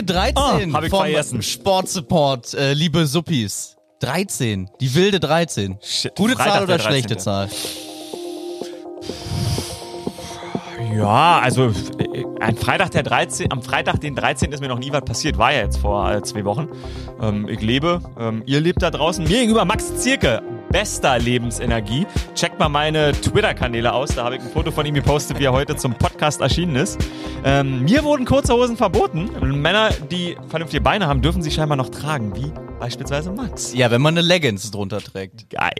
Folge 13 Oh, ich vom vergessen. Sportsupport, äh, liebe Suppis. 13, die wilde 13. Shit, Gute Freitag Zahl oder der schlechte 13.. Zahl? Ja, also äh, ein Freitag der 13, am Freitag den 13. ist mir noch nie was passiert. War ja jetzt vor äh, zwei Wochen. Ähm, ich lebe, ähm, ihr lebt da draußen. Mir gegenüber Max Zierke, bester Lebensenergie. Checkt mal meine Twitter-Kanäle aus. Da habe ich ein Foto von ihm gepostet, wie er heute zum Podcast erschienen ist. Ähm, mir wurden kurze Hosen verboten. Männer, die vernünftige Beine haben, dürfen sie scheinbar noch tragen, wie beispielsweise Max. Ja, wenn man eine Leggings drunter trägt. Geil.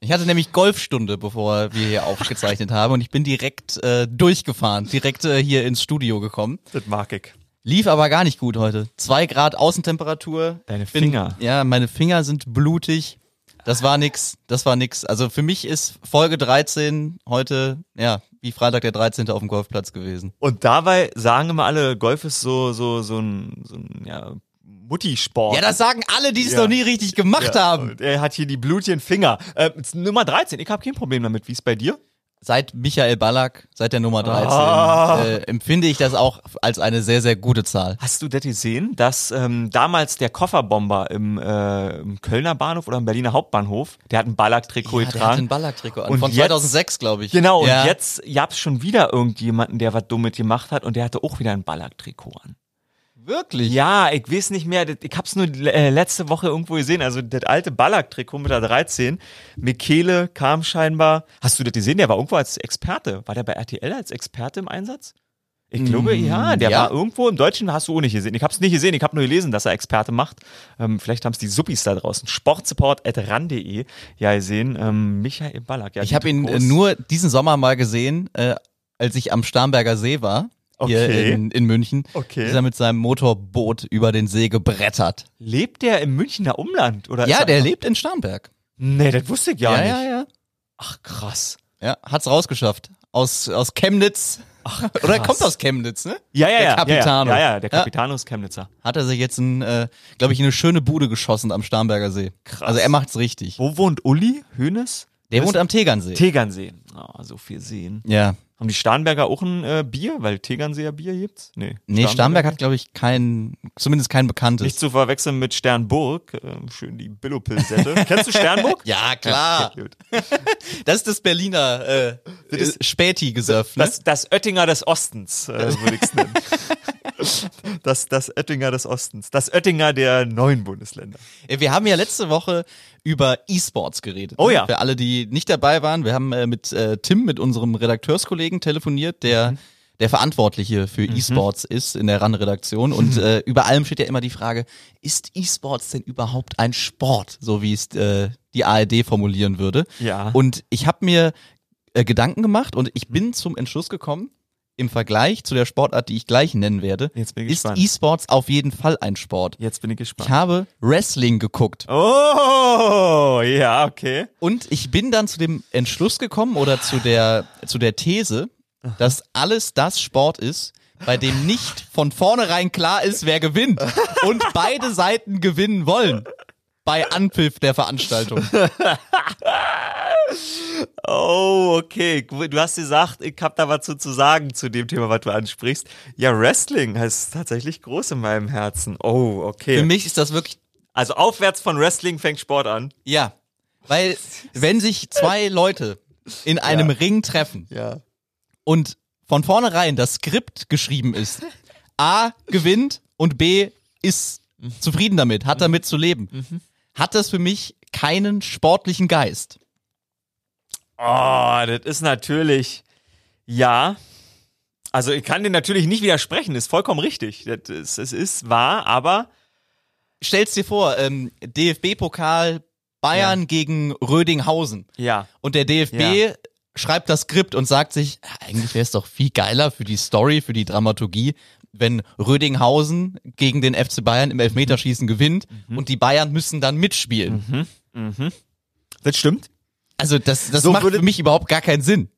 Ich hatte nämlich Golfstunde, bevor wir hier aufgezeichnet haben und ich bin direkt äh, durchgefahren, direkt äh, hier ins Studio gekommen. Das mag ich. Lief aber gar nicht gut heute. Zwei Grad Außentemperatur. Deine Bin- Finger. Ja, meine Finger sind blutig. Das war nix. Das war nix. Also für mich ist Folge 13 heute, ja, wie Freitag der 13. auf dem Golfplatz gewesen. Und dabei sagen immer alle, Golf ist so, so, so ein, so ein ja, Mutti-Sport. Ja, das sagen alle, die es Ja. noch nie richtig gemacht haben. Und Er hat hier die blutigen Finger. Äh, Nummer 13, ich habe kein Problem damit. Wie ist bei dir? Seit Michael Ballack, seit der Nummer 13, Ah. äh, empfinde ich das auch als eine sehr, sehr gute Zahl. Hast du das gesehen, dass ähm, damals der Kofferbomber im, äh, im Kölner Bahnhof oder im Berliner Hauptbahnhof, der hat ein Ballack-Trikot Ja, der hat getragen. ein Ballack-Trikot an. Und Von jetzt- 2006, glaube ich. Genau, ja. und jetzt gab's schon wieder irgendjemanden, der was Dummes gemacht hat und der hatte auch wieder ein Ballack-Trikot an. Wirklich? Ja, ich weiß nicht mehr, das- ich hab's nur äh, letzte Woche irgendwo gesehen, also das alte Ballack-Trikot mit der 13. Michele kam scheinbar, hast du das gesehen, der war irgendwo als Experte, war der bei RTL als Experte im Einsatz? Ich glaube, ja, der ja. war irgendwo im Deutschen, hast du auch nicht gesehen. Ich hab's nicht gesehen, ich habe nur gelesen, dass er Experte macht. Ähm, vielleicht haben's die Suppis da draußen. Sportsupport.ran.de ja gesehen. Ähm, Michael Ballack. Ja, Ich habe ihn äh, nur diesen Sommer mal gesehen, äh, als ich am Starnberger See war. Hier Okay. in, in München. Okay. Ist er mit seinem Motorboot über den See gebrettert. Lebt der im Münchner Umland? Oder Ja, er- der lebt in Starnberg. Nee, das wusste ich ja, ja, nicht. ja, ja. Ach, krass. Ja, hat's rausgeschafft. Aus, aus Chemnitz. Oder er kommt aus Chemnitz, ne? Ja, ja, Der ja. Capitano. Ja, ja, ja der Ja. Capitano ist Chemnitzer. Hat er sich jetzt, ein, äh, glaube ich, eine schöne Bude geschossen am Starnberger See. Krass. Also er macht's richtig. Wo wohnt Uli Hönes? Der wohnt am Tegernsee. Tegernsee. Oh, so viel Seen. ja. Haben die Starnberger auch ein äh, Bier? Weil Tegernseer Bier gibt's? Nee. Nee, Starnberg hat, glaube ich, kein, zumindest kein bekanntes. Nicht zu verwechseln mit Sternburg. Ähm, schön die Billo-Pilsette. Kennst du Sternburg? ja, klar. Ja. Das ist das Berliner äh, Das ist- Späti-Gesöff, ne? Das, das Oettinger des Ostens, äh, würde ich's nennen. Das, das Oettinger des Ostens. Das Oettinger der neuen Bundesländer. Äh, Wir haben ja letzte Woche über E-Sports geredet. Oh ne? ja. Für alle, die nicht dabei waren, wir haben äh, mit äh, Tim, mit unserem Redakteuskollegen telefoniert, der Mhm. der Verantwortliche für E-Sports ist in der RAN-Redaktion. Und äh, über allem steht ja immer die Frage, ist E-Sports denn überhaupt ein Sport, so wie es äh, die ARD formulieren würde? Ja. Und ich habe mir äh, Gedanken gemacht und ich bin zum Entschluss gekommen, im Vergleich zu der Sportart, die ich gleich nennen werde, ich ist. E-Sports auf jeden Fall ein Sport. Jetzt bin ich Ich gespannt. habe Wrestling geguckt Oh, ja, okay. und ich bin dann zu dem Entschluss gekommen oder zu der, zu der These, dass alles das Sport ist, bei dem nicht von vornherein klar ist, wer gewinnt und beide Seiten gewinnen wollen bei Anpfiff der Veranstaltung. Oh, okay. Du hast gesagt, ich hab da was zu, zu sagen zu dem Thema, was du ansprichst. Ja, Wrestling heißt tatsächlich groß in meinem Herzen. Oh, Für okay. mich ist das wirklich, Also aufwärts von Wrestling fängt Sport an. ja, weil wenn sich zwei Leute in einem Ja. Ring treffen Ja. und von vornherein das Skript geschrieben ist, A gewinnt und B ist zufrieden damit, hat damit zu leben, hat das für mich keinen sportlichen Geist. Oh, das ist natürlich, ja. Also ich kann dir natürlich nicht widersprechen, ist vollkommen richtig. Das ist, es ist wahr, aber Stell's dir vor, ähm, DFB-Pokal Bayern gegen Rödinghausen ja. und der DFB Ja. schreibt das Skript und sagt sich, "Ja, eigentlich wäre es doch viel geiler für die Story, für die Dramaturgie, wenn Rödinghausen gegen den FC Bayern im Elfmeterschießen gewinnt Mhm. und die Bayern müssen dann mitspielen. Das stimmt. Also das, das So macht würde- für mich überhaupt gar keinen Sinn.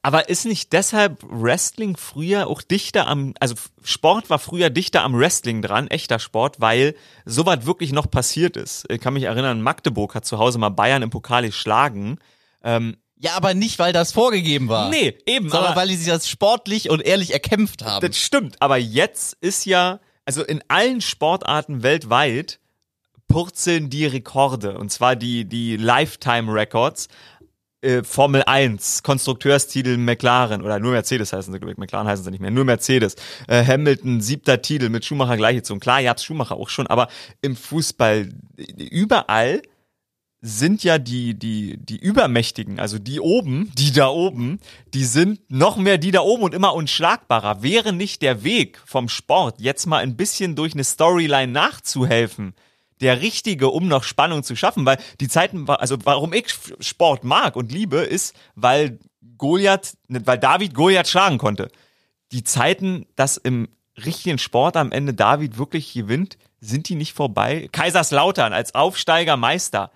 Aber ist nicht deshalb Wrestling früher auch dichter am, also Sport war früher dichter am Wrestling dran, echter Sport, weil sowas wirklich noch passiert ist. Ich kann mich erinnern, Magdeburg hat zu Hause mal Bayern im Pokal geschlagen. Ähm, Ja, aber nicht, weil das vorgegeben war. nee, eben, Sondern aber weil die sich das sportlich und ehrlich erkämpft haben. das stimmt. Aber jetzt ist ja also in allen Sportarten weltweit purzeln die Rekorde, und zwar die, die Lifetime Records. Äh, Formel 1, Konstrukteurstitel McLaren oder nur Mercedes heißen sie, glaube ich, McLaren heißen sie nicht mehr, nur Mercedes. Äh, Hamilton, siebter Titel mit Schumacher gleichgezogen. Klar, ihr habt Schumacher auch schon, aber im Fußball überall sind ja die, die, die Übermächtigen, also die oben, die da oben, die sind noch mehr die da oben und immer unschlagbarer. Wäre nicht der Weg vom Sport, jetzt mal ein bisschen durch eine Storyline nachzuhelfen, der richtige, um noch Spannung zu schaffen, weil die Zeiten, also warum ich Sport mag und liebe, ist, weil Goliath, weil David Goliath schlagen konnte. Die Zeiten, dass im richtigen Sport am Ende David wirklich gewinnt, sind die nicht vorbei? Kaiserslautern als Aufsteiger Meister.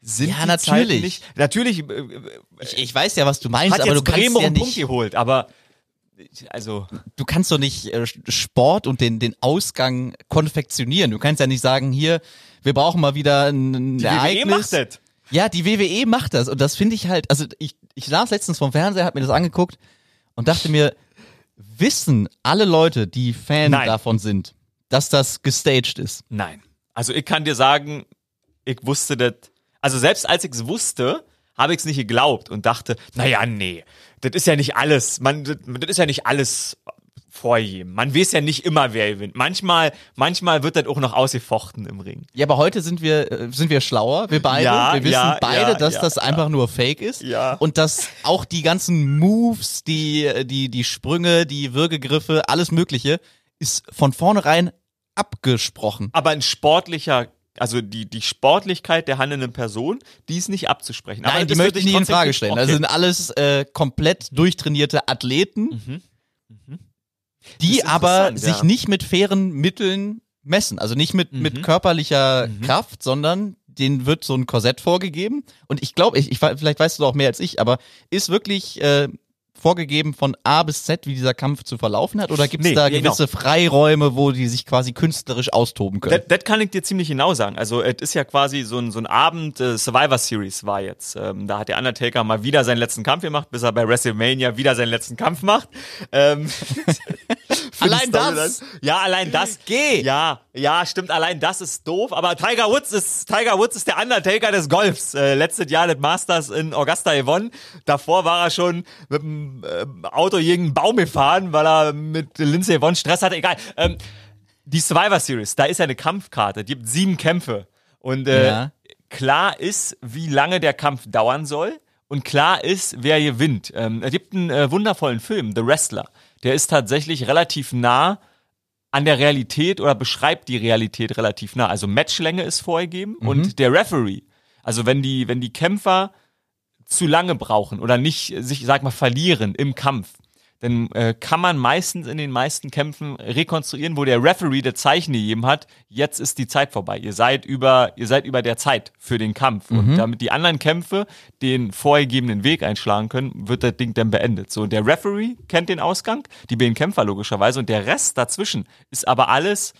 Sind Ja, die natürlich. Zeiten nicht, natürlich äh, Ich, ich weiß ja, was du meinst, hat aber du jetzt kannst Bremer ja einen Punkt nicht, geholt, aber also du kannst doch nicht äh, Sport und den, den Ausgang konfektionieren. Du kannst ja nicht sagen, hier, wir brauchen mal wieder ein, ein die Ereignis. WWE macht das. Ja, die WWE macht das und das finde ich halt, also ich, ich saß letztens vom Fernseher, hab mir das angeguckt und dachte mir, wissen alle Leute, die Fan Nein. davon sind, dass das gestaged ist? Nein. Also ich kann dir sagen, ich wusste das. Also selbst als ich es wusste, habe ich es nicht geglaubt und dachte, naja, nee, das ist ja nicht alles. Man, das, das ist ja nicht alles vorgegeben. Man weiß ja nicht immer, wer gewinnt. Manchmal, manchmal wird das auch noch ausgefochten im Ring. Ja, aber heute sind wir äh, sind wir schlauer, wir beide. Ja, wir wissen ja, beide, ja, dass das einfach nur Fake ist Ja. und dass auch die ganzen Moves, die die die Sprünge, die Würgegriffe, alles Mögliche ist von vornherein abgesprochen. Aber ein sportlicher, also die, die Sportlichkeit der handelnden Person, die ist nicht abzusprechen. Aber Nein, die das möchte ich nie in Frage nicht- stellen. okay. Das sind alles äh, komplett durchtrainierte Athleten, die Das ist aber sich ja. nicht mit fairen Mitteln messen. Also nicht mit, Mhm. mit körperlicher Kraft, sondern denen wird so ein Korsett vorgegeben. Und ich glaube, ich, ich, vielleicht weißt du auch mehr als ich, aber ist wirklich äh, vorgegeben von A bis Z, wie dieser Kampf zu verlaufen hat? Oder gibt es Nee, da genau. gewisse Freiräume, wo die sich quasi künstlerisch austoben können? Das, das kann ich dir ziemlich genau sagen. Also es ist ja quasi so ein, so ein Abend, äh, Survivor Series war jetzt. Ähm, da hat der Undertaker mal wieder seinen letzten Kampf gemacht, bis er bei WrestleMania wieder seinen letzten Kampf macht. Ähm, Allein das? Ja, allein das. Geh! Ja, ja, stimmt, allein das ist doof. Aber Tiger Woods ist, Tiger Woods ist der Undertaker des Golfs. Äh, letztes Jahr das Masters in Augusta gewonnen. Davor war er schon mit dem äh, Auto gegen einen Baum gefahren, weil er mit Lindsay Vonn Stress hatte. Egal. Ähm, die Survivor Series, da ist ja eine Kampfkarte. Die gibt sieben Kämpfe. Und äh, Ja. klar ist, wie lange der Kampf dauern soll. Und klar ist, wer gewinnt. Ähm, es gibt einen äh, wundervollen Film, The Wrestler. Der ist tatsächlich relativ nah an der Realität oder beschreibt die Realität relativ nah. Also Matchlänge ist vorgegeben und der Referee. Also wenn die, wenn die Kämpfer zu lange brauchen oder nicht sich, sag mal, verlieren im Kampf, dann äh, kann man meistens in den meisten Kämpfen rekonstruieren, wo der Referee der Zeichen gegeben hat, jetzt ist die Zeit vorbei. Ihr seid über, ihr seid über der Zeit für den Kampf. Und damit die anderen Kämpfe den vorgegebenen Weg einschlagen können, wird das Ding dann beendet. So, der Referee kennt den Ausgang, die beiden Kämpfer logischerweise, und der Rest dazwischen ist aber alles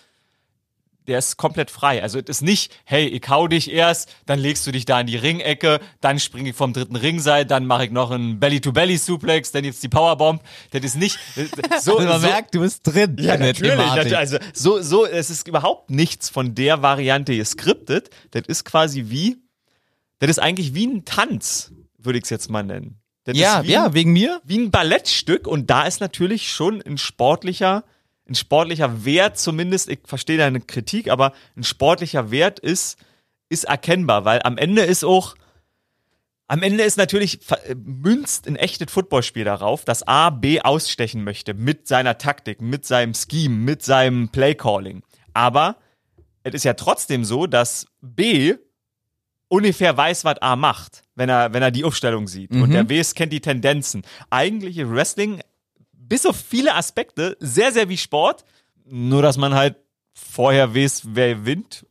der ist komplett frei. Also es ist nicht, hey, ich hau dich erst, dann legst du dich da in die Ringecke, dann springe ich vom dritten Ringseil, dann mache ich noch einen Belly-to-Belly-Suplex, dann gibt's die Powerbomb. Das ist nicht so. Man so merkt, du bist drin ja, natürlich. Natürlich. Also so, so, es ist überhaupt nichts von der Variante geskriptet. Das ist quasi wie, das ist eigentlich wie ein Tanz, würde ich es jetzt mal nennen. Das ja, ja, ein, wegen mir. wie ein Ballettstück und da ist natürlich schon ein sportlicher, ein sportlicher Wert zumindest, ich verstehe deine Kritik, aber ein sportlicher Wert ist, ist erkennbar, weil am Ende ist auch, am Ende ist natürlich äh, münzt ein echtes Footballspiel darauf, dass A B ausstechen möchte mit seiner Taktik, mit seinem Scheme, mit seinem Playcalling. Aber es ist ja trotzdem so, dass B ungefähr weiß, was A macht, wenn er, wenn er die Aufstellung sieht. Und der W kennt die Tendenzen. Eigentlich ist Wrestling bis auf viele Aspekte sehr, sehr wie Sport, nur dass man halt vorher weiß, wer gewinnt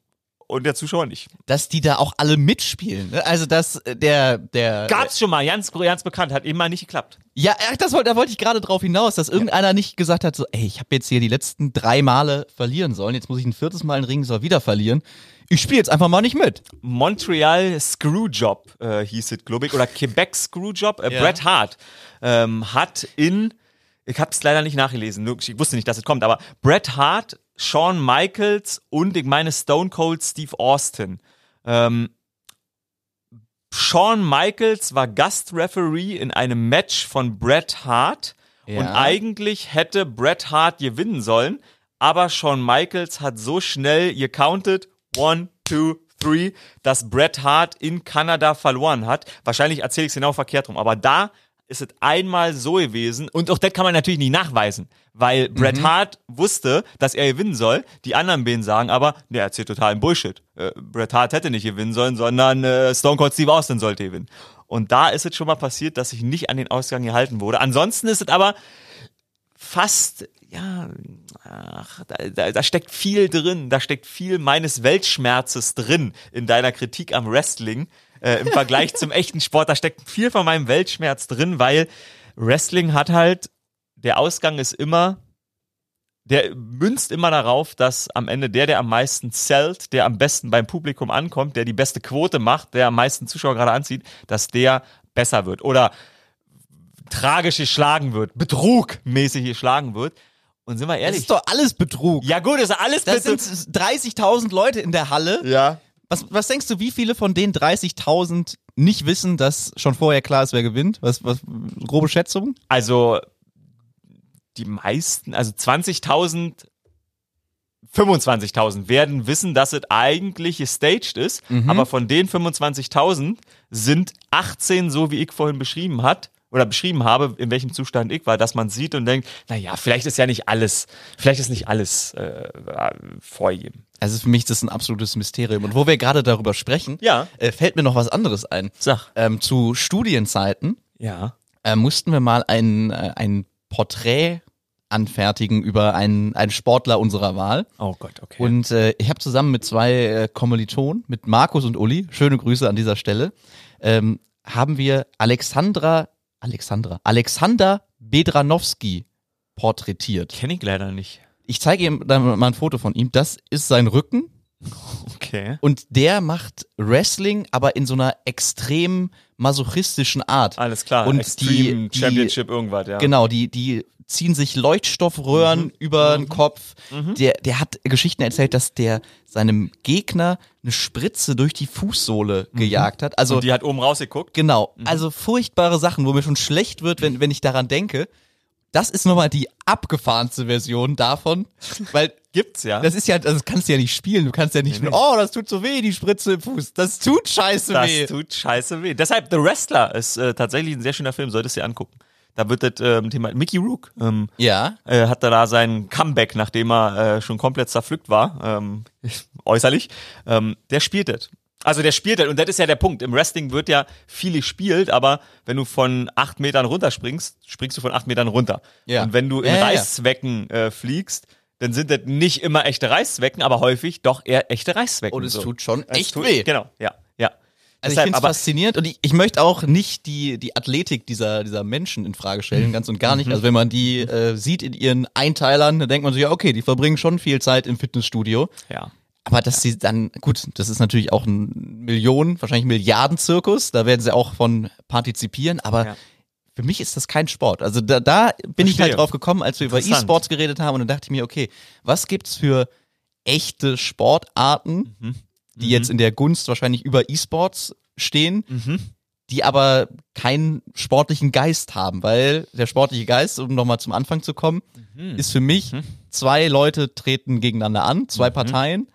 und der Zuschauer nicht. Dass die da auch alle mitspielen. ne? Also dass äh, der der Gab's schon mal, ganz, ganz bekannt, hat eben mal nicht geklappt. Ja, äh, das wollte, da wollte ich gerade drauf hinaus, dass irgendeiner nicht gesagt hat, so, ey, ich habe jetzt hier die letzten drei Male verlieren sollen, jetzt muss ich ein viertes Mal einen Ring, soll wieder verlieren. Ich spiele jetzt einfach mal nicht mit. Montreal Screwjob äh, hieß es, glaube ich, oder Quebec Screwjob. Äh, Ja. Bret Hart ähm, hat in, ich habe es leider nicht nachgelesen, ich wusste nicht, dass es kommt, aber Bret Hart Shawn Michaels und ich meine Stone Cold Steve Austin. Ähm, Shawn Michaels war Gastreferee in einem Match von Bret Hart Ja. und eigentlich hätte Bret Hart gewinnen sollen, aber Shawn Michaels hat so schnell gecountet, one, two, three, dass Bret Hart in Kanada verloren hat. Wahrscheinlich erzähle ich es genau verkehrt rum, aber da ist es einmal so gewesen und auch das kann man natürlich nicht nachweisen, weil Bret Hart wusste, dass er gewinnen soll. Die anderen beiden sagen aber, der erzählt totalen Bullshit. Äh, Bret Hart hätte nicht gewinnen sollen, sondern äh, Stone Cold Steve Austin sollte gewinnen. Und da ist es schon mal passiert, dass sich nicht an den Ausgang gehalten wurde. Ansonsten ist es aber fast, ja, ach, da, da, da steckt viel drin, da steckt viel meines Weltschmerzes drin in deiner Kritik am Wrestling äh, im Vergleich zum echten Sport. Da steckt viel von meinem Weltschmerz drin, weil Wrestling hat halt, der Ausgang ist immer, der münzt immer darauf, dass am Ende der, der am meisten zählt, der am besten beim Publikum ankommt, der die beste Quote macht, der am meisten Zuschauer gerade anzieht, dass der besser wird. Oder tragisch geschlagen wird, betrugmäßig geschlagen wird. Und sind wir Das ehrlich? ist doch alles Betrug. ja gut, ist alles Das bitte. sind 30.000 Leute in der Halle. ja. Was, was denkst du, wie viele von den 30.000 nicht wissen, dass schon vorher klar ist, wer gewinnt? Was, was, grobe Schätzung? Also die meisten, also 20.000, 25.000 werden wissen, dass es eigentlich gestaged ist, aber von den 25.000 sind 18, so wie ich vorhin beschrieben hat, oder beschrieben habe, in welchem Zustand ich war, dass man sieht und denkt, naja, vielleicht ist ja nicht alles, vielleicht ist nicht alles äh, vorgegeben. Also für mich ist das ein absolutes Mysterium. Und wo wir gerade darüber sprechen, Ja. äh, fällt mir noch was anderes ein. Sag. Ähm, zu Studienzeiten Ja. äh, mussten wir mal ein, äh, ein Porträt anfertigen über einen, einen Sportler unserer Wahl. Oh Gott, okay. Und äh, ich habe zusammen mit zwei äh, Kommilitonen, mit Markus und Uli, schöne Grüße an dieser Stelle, ähm, haben wir Alexandra, Alexandra, Alexander Bedranowski porträtiert. kenne ich leider nicht. Ich zeige ihm dann mal ein Foto von ihm. Das ist sein Rücken Okay. und der macht Wrestling, aber in so einer extrem masochistischen Art. Alles klar. Und Extreme die- die- Championship irgendwas, ja. Genau, die, die ziehen sich Leuchtstoffröhren über den Kopf. Der, der hat Geschichten erzählt, dass der seinem Gegner eine Spritze durch die Fußsohle gejagt hat. Also Und die hat oben rausgeguckt. genau, also furchtbare Sachen, wo mir schon schlecht wird, wenn, wenn ich daran denke. Das ist nochmal die abgefahrenste Version davon, weil Gibt's ja. das ist ja, das kannst du ja nicht spielen. Du kannst ja nicht, Nee, nee. oh, das tut so weh, die Spritze im Fuß. Das tut scheiße Das weh. tut scheiße weh. Deshalb The Wrestler ist äh, tatsächlich ein sehr schöner Film, solltest du dir angucken. Da wird das ähm, Thema Mickey Rook ähm, ja, äh, hat er da sein Comeback, nachdem er äh, schon komplett zerpflückt war, ähm, äußerlich. Ähm, der spielt das. Also der spielt das und das ist ja der Punkt. Im Wrestling wird ja viel gespielt, aber wenn du von acht Metern runterspringst, springst du von acht Metern runter. Ja. Und wenn du in Ja, ja. Reißzwecken äh, fliegst, dann sind das nicht immer echte Reißzwecken, aber häufig doch eher echte Reißzwecken. und es so. tut schon echt tut- weh. Genau, ja, ja. Also ich Deshalb, finde es faszinierend und ich, ich möchte auch nicht die, die Athletik dieser, dieser Menschen in Frage stellen, ganz und Mhm. gar nicht. Also wenn man die äh, sieht in ihren Einteilern, dann denkt man sich, ja, okay, die verbringen schon viel Zeit im Fitnessstudio. ja. Aber dass sie dann, gut, das ist natürlich auch ein Millionen, wahrscheinlich Milliardenzirkus, da werden sie auch von partizipieren, aber Ja. für mich ist das kein Sport. Also da, da bin ich halt drauf gekommen, als wir über. E-Sports geredet haben und dann dachte ich mir, okay, was gibt's für echte Sportarten, Mhm. die jetzt in der Gunst wahrscheinlich über E-Sports stehen, Mhm. die aber keinen sportlichen Geist haben, weil der sportliche Geist, um nochmal zum Anfang zu kommen, Mhm. ist für mich, zwei Leute treten gegeneinander an, zwei Parteien,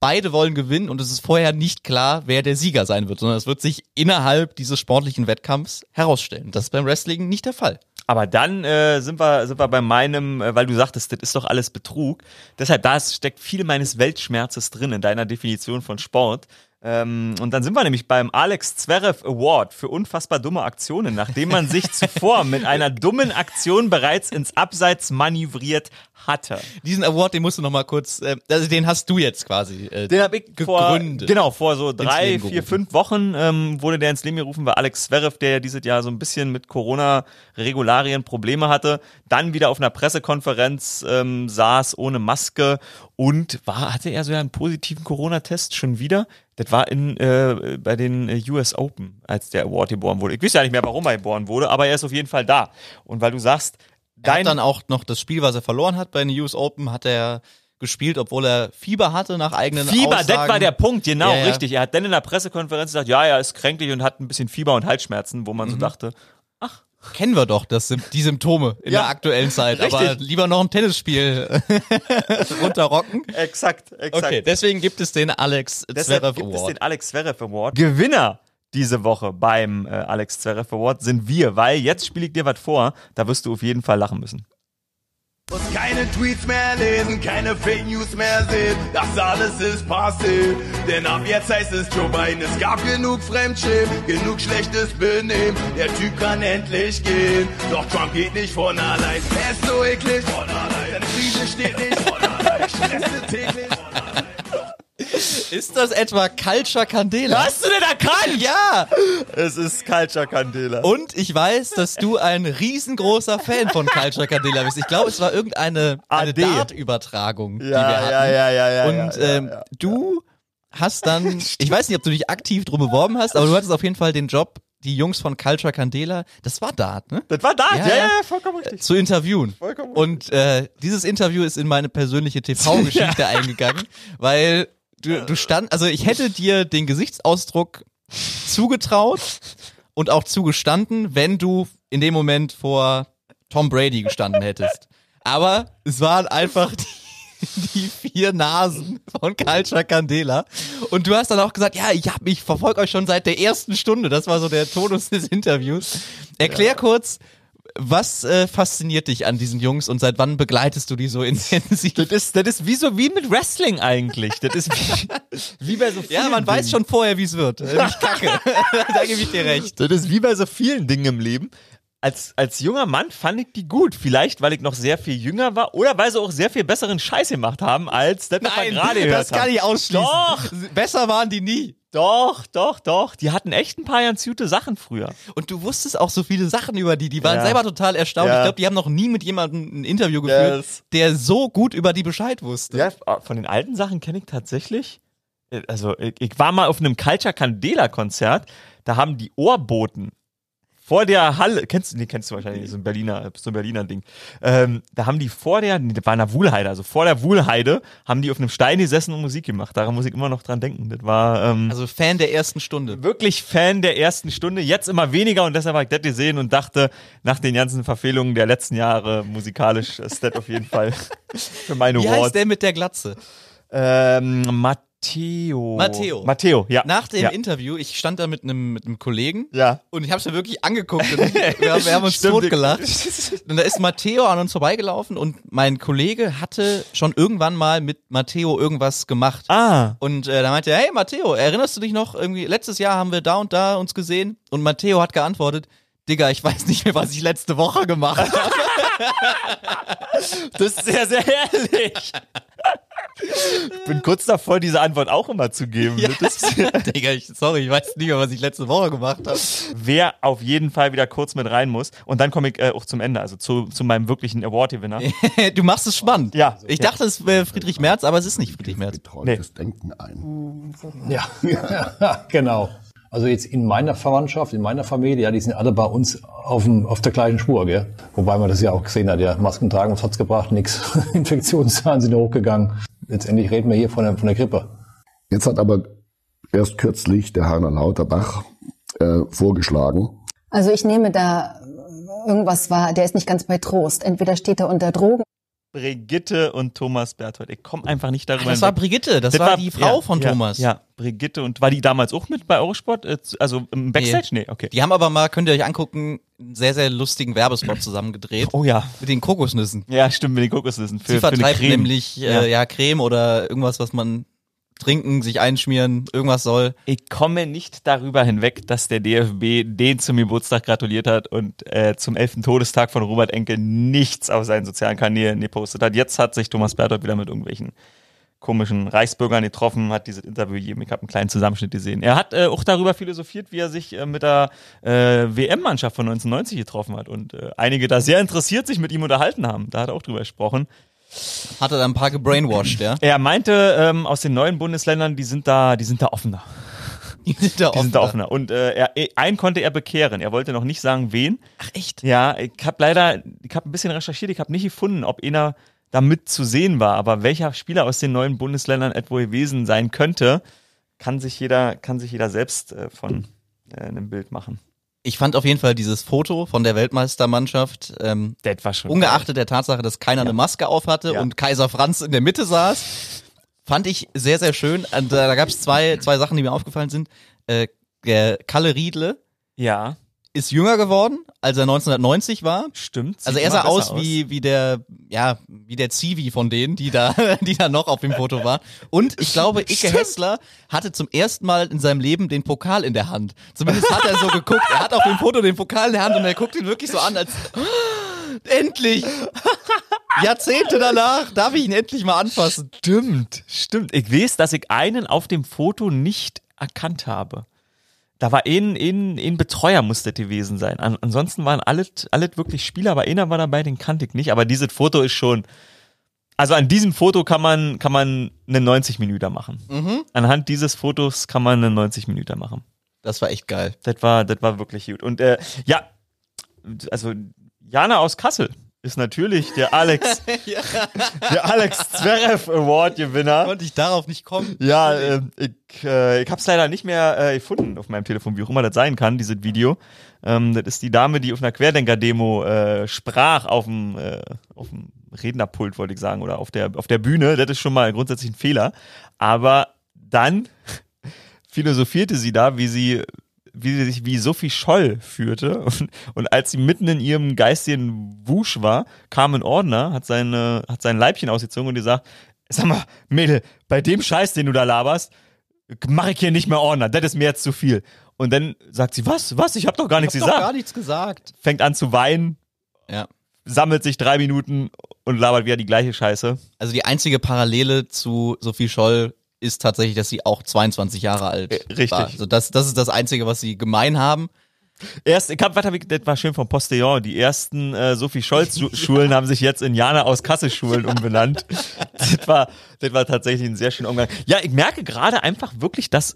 beide wollen gewinnen und es ist vorher nicht klar, wer der Sieger sein wird, sondern es wird sich innerhalb dieses sportlichen Wettkampfs herausstellen. Das ist beim Wrestling nicht der Fall. Aber dann äh, sind wir sind wir bei meinem, äh, weil du sagtest, das ist doch alles Betrug. Deshalb da steckt viel meines Weltschmerzes drin in deiner Definition von Sport. Ähm, und dann sind wir nämlich beim Alex Zverev Award für unfassbar dumme Aktionen, nachdem man sich zuvor mit einer dummen Aktion bereits ins Abseits manövriert hatte. Diesen Award, den musst du nochmal kurz, äh, also den hast du jetzt quasi äh, Den habe ich vor, gegründet. genau, vor so drei, vier, fünf Wochen ähm, wurde der ins Leben gerufen, weil Alex Zverev, der ja dieses Jahr so ein bisschen mit Corona-Regularien Probleme hatte, dann wieder auf einer Pressekonferenz ähm, saß ohne Maske und war, hatte er so einen positiven Corona-Test schon wieder? Das war in, äh, bei den äh, US Open, als der Award geboren wurde. Ich weiß ja nicht mehr, warum er geboren wurde, aber er ist auf jeden Fall da. Und weil du sagst, Er dein hat dann auch noch das Spiel, was er verloren hat bei den US Open, hat er gespielt, obwohl er Fieber hatte nach eigenen Fieber, Aussagen. das war der Punkt, genau, Ja, ja. richtig. Er hat dann in der Pressekonferenz gesagt, ja, er ist kränklich und hat ein bisschen Fieber und Halsschmerzen, wo man Mhm. so dachte, Kennen wir doch das, die Symptome in Ja, der aktuellen Zeit. Aber richtig. lieber noch ein Tennisspiel runterrocken. exakt, exakt. Okay, deswegen gibt es den Alex Deshalb Zverev gibt es den Alex Zverev Award. Gewinner diese Woche beim äh, Alex Zverev Award sind wir, weil jetzt spiele ich dir was vor, da wirst du auf jeden Fall lachen müssen. Muss keine Tweets mehr lesen, keine Fake News mehr sehen, das alles ist passé. Denn ab jetzt heißt es Joe Biden, es gab genug Fremdschämen, genug schlechtes Benehmen. Der Typ kann endlich gehen, doch Trump geht nicht von allein. Er ist so eklig, von allein. Seine Krise steht nicht, von allein. Stresst täglich, von allein. Ist das etwa Culture Candela? Hast du denn erkannt? Ja! Es ist Culture Candela. Und ich weiß, dass du ein riesengroßer Fan von Culture Candela bist. Ich glaube, es war irgendeine eine. Dart-Übertragung, die wir ja, hatten. ja, ja, ja, ja. Und ja, ja, ähm, ja. du hast dann, ich weiß nicht, ob du dich aktiv drum beworben hast, aber du hattest auf jeden Fall den Job, die Jungs von Culture Candela, das war Dart, ne? Das war da, ja, Ja, ja, ja. ja, vollkommen richtig. zu interviewen. Vollkommen Und äh, dieses Interview ist in meine persönliche TV-Geschichte eingegangen, weil du, du stand, also ich hätte dir den Gesichtsausdruck zugetraut und auch zugestanden, wenn du in dem Moment vor Tom Brady gestanden hättest. Aber es waren einfach die, die vier Nasen von Culture Candela. Und du hast dann auch gesagt, ja, ich hab, ich verfolge euch schon seit der ersten Stunde. Das war so der Tonus des Interviews. Erklär kurz, was äh, fasziniert dich an diesen Jungs und seit wann begleitest du die so intensiv? Das ist, das ist wie so wie mit Wrestling eigentlich. Das ist wie, wie bei so vielen Ja, man weiß Dingen. schon vorher, wie es wird. Äh, Ich kacke. da gebe ich dir recht. Das ist wie bei so vielen Dingen im Leben. Als, als junger Mann fand ich die gut. Vielleicht, weil ich noch sehr viel jünger war oder weil sie auch sehr viel besseren Scheiß gemacht haben, als das, was wir gerade gehört das kann haben. ich ausschließen. Doch. Besser waren die nie. Doch, doch, doch. Die hatten echt ein paar ganz gute Sachen früher. Und du wusstest auch so viele Sachen über die. Die waren Ja. selber total erstaunt. Ja. Ich glaube, die haben noch nie mit jemandem ein Interview geführt, Yes. der so gut über die Bescheid wusste. Ja, von den alten Sachen kenne ich tatsächlich. äh, Also, ich, ich war mal auf einem Culture Candela Konzert, da haben die Ohrboten vor der Halle, kennst du, nee, kennst du wahrscheinlich, so ein Berliner, so ein Berliner Ding. Ähm, da haben die vor der, nee, das war in der Wuhlheide, also vor der Wuhlheide, haben die auf einem Stein gesessen und Musik gemacht. Daran muss ich immer noch dran denken. Das war ähm, Also Fan der ersten Stunde. wirklich Fan der ersten Stunde, jetzt immer weniger und deshalb habe ich das gesehen und dachte, nach den ganzen Verfehlungen der letzten Jahre musikalisch ist das auf jeden Fall für meine Wie Award. heißt der mit der Glatze? Ähm, Matteo. Matteo. Matteo, ja. Nach dem ja. Interview, ich stand da mit einem mit einem Kollegen Ja. und ich habe es mir wirklich angeguckt und wir, haben- wir haben uns Stimmt. totgelacht. Und da ist Matteo an uns vorbeigelaufen und mein Kollege hatte schon irgendwann mal mit Matteo irgendwas gemacht. Ah. Und äh, da meinte er, hey Matteo, erinnerst du dich noch irgendwie, letztes Jahr haben wir da und da uns gesehen und Matteo hat geantwortet, Digga, ich weiß nicht mehr, was ich letzte Woche gemacht habe. Das ist sehr, sehr ehrlich. Ich bin kurz davor, diese Antwort auch immer zu geben. Das ist, Digga, ich, sorry, ich weiß nicht mehr, was ich letzte Woche gemacht habe. wer auf jeden Fall wieder kurz mit rein muss. Und dann komme ich äh, auch zum Ende, also zu, zu meinem wirklichen Award-Gewinner. du machst es spannend. Ja. Ich dachte, es wäre Friedrich Merz, aber es ist nicht Friedrich Merz. Betreutes Denken ein. Ja, genau. Also jetzt in meiner Verwandtschaft, in meiner Familie, ja, die sind alle bei uns auf, dem, auf der gleichen Spur, gell? Wobei man das ja auch gesehen hat, ja, Masken tragen, was hat's gebracht? Nix. Infektionszahlen sind hochgegangen. Letztendlich reden wir hier von der, von der Grippe. Jetzt hat aber erst kürzlich der Heiner Lauterbach äh, vorgeschlagen, Also ich nehme da irgendwas wahr, der ist nicht ganz bei Trost. Entweder steht er unter Drogen. Brigitte und Thomas Berthold. Ich komme einfach nicht darüber Das war. Brigitte, das, war die Frau von ja, Thomas. Ja, Brigitte. Und war die damals auch mit bei Eurosport? Äh, Also im Backstage? Nee, okay. Die haben aber mal, könnt ihr euch angucken, einen sehr, sehr lustigen Werbespot zusammengedreht. Oh ja. Mit den Kokosnüssen. Ja, stimmt, mit den Kokosnüssen. Für, Sie für eine vertreibt Creme. nämlich äh, Ja. ja. Creme oder irgendwas, was man trinken, sich einschmieren, irgendwas soll. Ich komme nicht darüber hinweg, dass der DFB den zum Geburtstag gratuliert hat und äh, zum elften Todestag von Robert Enke nichts auf seinen sozialen Kanälen gepostet hat. Jetzt hat sich Thomas Berthold wieder mit irgendwelchen komischen Reichsbürgern getroffen, hat dieses Interview gegeben. Ich habe einen kleinen Zusammenschnitt gesehen. Er hat äh, auch darüber philosophiert, wie er sich äh, mit der äh, WM-Mannschaft von 1990 getroffen hat und äh, einige da sehr interessiert sich mit ihm unterhalten haben. Da hat er auch drüber gesprochen. Hatte da ein paar gebrainwashed, ja. Er meinte, ähm, aus den neuen Bundesländern, die sind da, die sind da offener. Die sind da Die sind da offener. offener. Und äh, er, einen konnte er bekehren. Er wollte noch nicht sagen, wen. Ach echt? Ja, ich habe leider, ich habe ein bisschen recherchiert, ich habe nicht gefunden, ob einer damit zu sehen war. Aber welcher Spieler aus den neuen Bundesländern etwa gewesen sein könnte, kann sich jeder, kann sich jeder selbst äh, von äh, einem Bild machen. Ich fand auf jeden Fall dieses Foto von der Weltmeistermannschaft, ähm, ungeachtet der Tatsache, dass keiner eine Maske auf hatte Ja. und Kaiser Franz in der Mitte saß, fand ich sehr, sehr schön. Und, äh, da gab es zwei, zwei Sachen, die mir aufgefallen sind. Äh, der Kalle Riedle Ja, ist jünger geworden, als er 1990 war. stimmt. Also er sah besser aus wie, wie der, ja, wie der Zivi von denen, die da, die da noch auf dem Foto war. Und ich glaube, Icke Hessler hatte zum ersten Mal in seinem Leben den Pokal in der Hand. Zumindest hat er so geguckt. Er hat auf dem Foto den Pokal in der Hand und er guckt ihn wirklich so an, als endlich. Jahrzehnte danach darf ich ihn endlich mal anfassen. Stimmt, stimmt. Ich weiß, dass ich einen auf dem Foto nicht erkannt habe. Da war ein, ein, ein Betreuer musste gewesen sein. An, ansonsten waren alle, alle wirklich Spieler, aber einer war dabei, den kannte ich nicht. Aber dieses Foto ist schon, also an diesem Foto kann man, kann man einen 90 Minuten machen. Anhand dieses Fotos kann man einen 90 Minuten machen. Das war echt geil. Das war, das war wirklich gut. Und äh, ja, also Jana aus Kassel ist natürlich der Alex, der Alex Zverev Award Gewinner. Konnte ich darauf nicht kommen? Ja, äh, ich, äh, ich habe es leider nicht mehr äh, gefunden auf meinem Telefon, wie auch immer das sein kann, dieses Video. Ähm, das ist die Dame, die auf einer Querdenker-Demo äh, sprach auf dem äh, auf dem Rednerpult, wollte ich sagen, oder auf der auf der Bühne. Das ist schon mal grundsätzlich ein Fehler. Aber dann philosophierte sie da, wie sie wie sie sich wie Sophie Scholl führte und, und als sie mitten in ihrem geistigen Wusch war, kam ein Ordner, hat seine hat sein Leibchen ausgezogen und gesagt, sag mal, Mädel, bei dem Scheiß, den du da laberst, mache ich hier nicht mehr Ordner, das ist mir jetzt zu viel. Und dann sagt sie, was, was, ich hab doch gar nichts Ich hab gesagt. gar nichts gesagt. Fängt an zu weinen, Ja. sammelt sich drei Minuten und labert wieder die gleiche Scheiße. Also die einzige Parallele zu Sophie Scholl ist tatsächlich, dass sie auch 22 Jahre alt Äh, richtig. war. Also das, das ist das Einzige, was sie gemein haben. Erst, ich hab, ich, das war schön vom Postillon. Die ersten äh, Sophie Scholz-Schulen haben sich jetzt in Jana aus Kassel-Schulen umbenannt. Das war, das war tatsächlich ein sehr schöner Umgang. Ja, ich merke gerade einfach wirklich, dass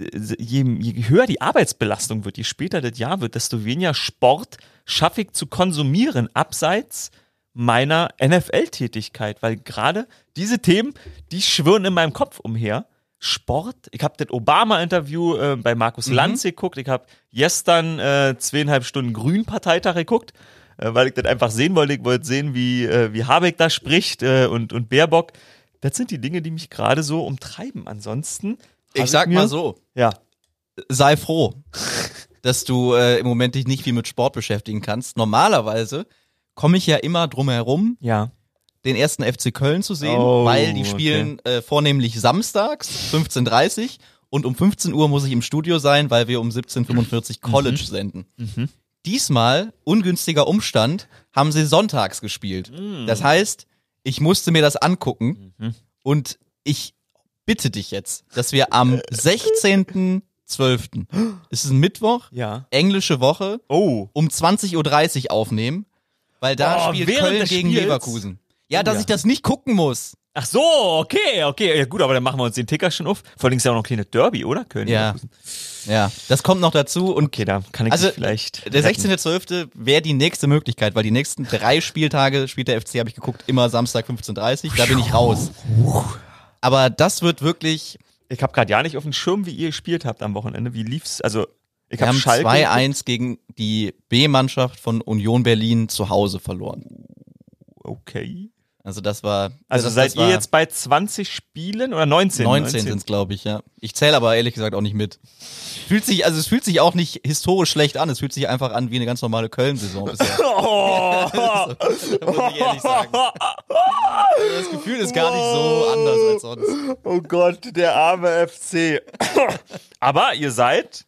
äh, je, je höher die Arbeitsbelastung wird, je später das Jahr wird, desto weniger Sport schaffe ich zu konsumieren, abseits meiner NFL-Tätigkeit, weil gerade diese Themen, die schwirren in meinem Kopf umher. Sport, ich habe das Obama-Interview äh, bei Markus Lanz geguckt, ich habe gestern äh, zweieinhalb Stunden Grünparteitag geguckt, äh, weil ich das einfach sehen wollte. Ich wollte sehen, wie, äh, wie Habeck da spricht äh, und, und Baerbock. Das sind die Dinge, die mich gerade so umtreiben. Ansonsten. Ich sag mir- mal so, Ja. sei froh, dass du äh, im Moment dich nicht viel mit Sport beschäftigen kannst. Normalerweise komme ich ja immer drum herum, Ja. den ersten FC Köln zu sehen, Oh, weil die spielen äh, vornehmlich samstags 15.30 und um 15 Uhr muss ich im Studio sein, weil wir um 17.45 College senden. Diesmal, ungünstiger Umstand, haben sie sonntags gespielt. Das heißt, ich musste mir das angucken und ich bitte dich jetzt, dass wir am 16.12., es ist ein Mittwoch, Ja. englische Woche, Oh. um 20.30 Uhr aufnehmen, weil da Oh, spielt Köln gegen Spiels? Leverkusen. Ja, dass ja. ich das nicht gucken muss. Ach so, okay, okay. Ja, gut, aber dann machen wir uns den Ticker schon auf. Vor allem ist ja auch noch ein kleines Derby, oder? Köln. Ja. Ja, das kommt noch dazu und Okay, da kann ich Also, vielleicht. der retten. 16.12. wäre die nächste Möglichkeit, weil die nächsten drei Spieltage spielt der FC, habe ich geguckt, immer Samstag 15.30 da bin ich raus. Aber das wird wirklich, Ich habe gerade ja nicht auf dem Schirm, wie ihr gespielt habt am Wochenende. Wie lief's? Also, ich wir habe haben Schalke. 2-1 gegen die B-Mannschaft von Union Berlin zu Hause verloren. Okay. Also das war... Also das, seid das ihr jetzt bei 20 Spielen oder 19? 19 sind es, glaube ich, ja. Ich zähle aber ehrlich gesagt auch nicht mit. Fühlt sich, also es fühlt sich auch nicht historisch schlecht an. Es fühlt sich einfach an wie eine ganz normale Köln-Saison bisher. Oh. muss ich ehrlich sagen. Das Gefühl ist gar nicht so anders als sonst. oh Gott, der arme FC. aber ihr seid,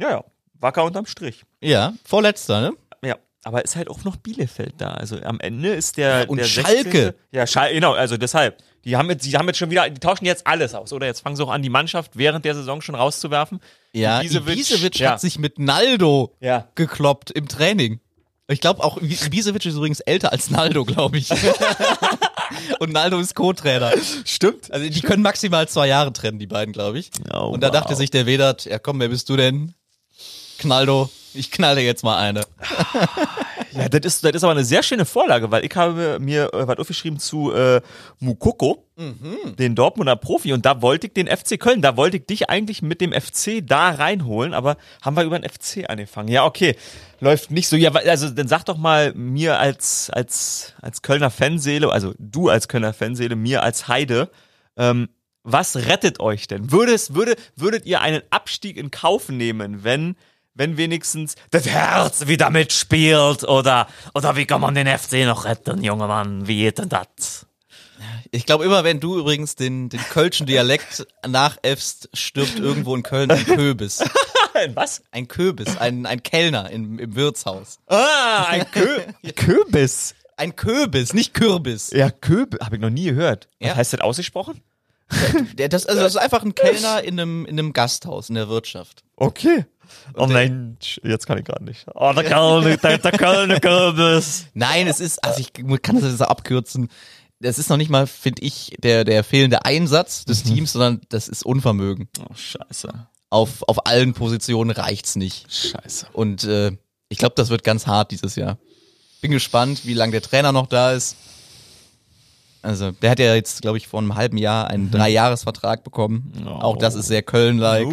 ja, ja, wacker unterm Strich. Ja, vorletzter, ne? Ja, aber ist halt auch noch Bielefeld da. Also am Ende ist der. und der Schalke. 16. Ja, Schalke, genau, also deshalb. Die haben jetzt, die haben jetzt schon wieder, die tauschen jetzt alles aus, oder? Jetzt fangen sie auch an, die Mannschaft während der Saison schon rauszuwerfen. Ja, Ibisevic, Ibisevic ja. hat sich mit Naldo Ja. gekloppt im Training. Ich glaube auch, Ibisevic ist übrigens älter als Naldo, glaube ich. Und Naldo ist Co-Trainer. Stimmt. Also die können maximal zwei Jahre trennen, die beiden, glaube ich. Oh, Und da wow. dachte sich der Vedat, ja komm, wer bist du denn? Knaldo, ich knall dir jetzt mal eine. Ja, das ist, das ist aber eine sehr schöne Vorlage, weil ich habe mir äh, was aufgeschrieben zu äh, Mukoko, den Dortmunder Profi, und da wollte ich den FC Köln, da wollte ich dich eigentlich mit dem FC da reinholen, aber haben wir über den FC angefangen. Ja, okay, läuft nicht so. Ja, also dann sag doch mal mir als, als, als Kölner Fanseele, also du als Kölner Fanseele, mir als Heide, ähm, was rettet euch denn? Würde, würdet ihr einen Abstieg in Kauf nehmen, wenn, wenn wenigstens das Herz wieder mitspielt? Oder, oder wie kann man den FC noch retten, junger Mann? Wie geht denn das? Ich glaube immer, wenn du übrigens den, den kölschen Dialekt nachäffst, stirbt irgendwo in Köln ein Köbis. Was? Ein Köbis, ein, ein Kellner im, im Wirtshaus. Ah, ein Kö Köbis. Ein Köbis, nicht Kürbis. Ja, Köbis. Habe ich noch nie gehört. Was Ja. heißt das ausgesprochen? Das, also das ist einfach ein Kellner in einem, in einem Gasthaus in der Wirtschaft. Okay. Oh Mensch, jetzt kann ich gar nicht. Oh, der Kölner, der, der Kölner Kürbis. Nein, es ist, also ich kann das jetzt abkürzen. Das ist noch nicht mal, finde ich, der, der fehlende Einsatz des Teams, sondern das ist Unvermögen. Oh, scheiße. Auf, auf allen Positionen reicht's nicht. Scheiße. Und äh, ich glaube, das wird ganz hart dieses Jahr. Bin gespannt, wie lange der Trainer noch da ist. Also, der hat ja jetzt, glaube ich, vor einem halben Jahr einen Dreijahresvertrag bekommen. Oh. Auch das ist sehr Köln-like.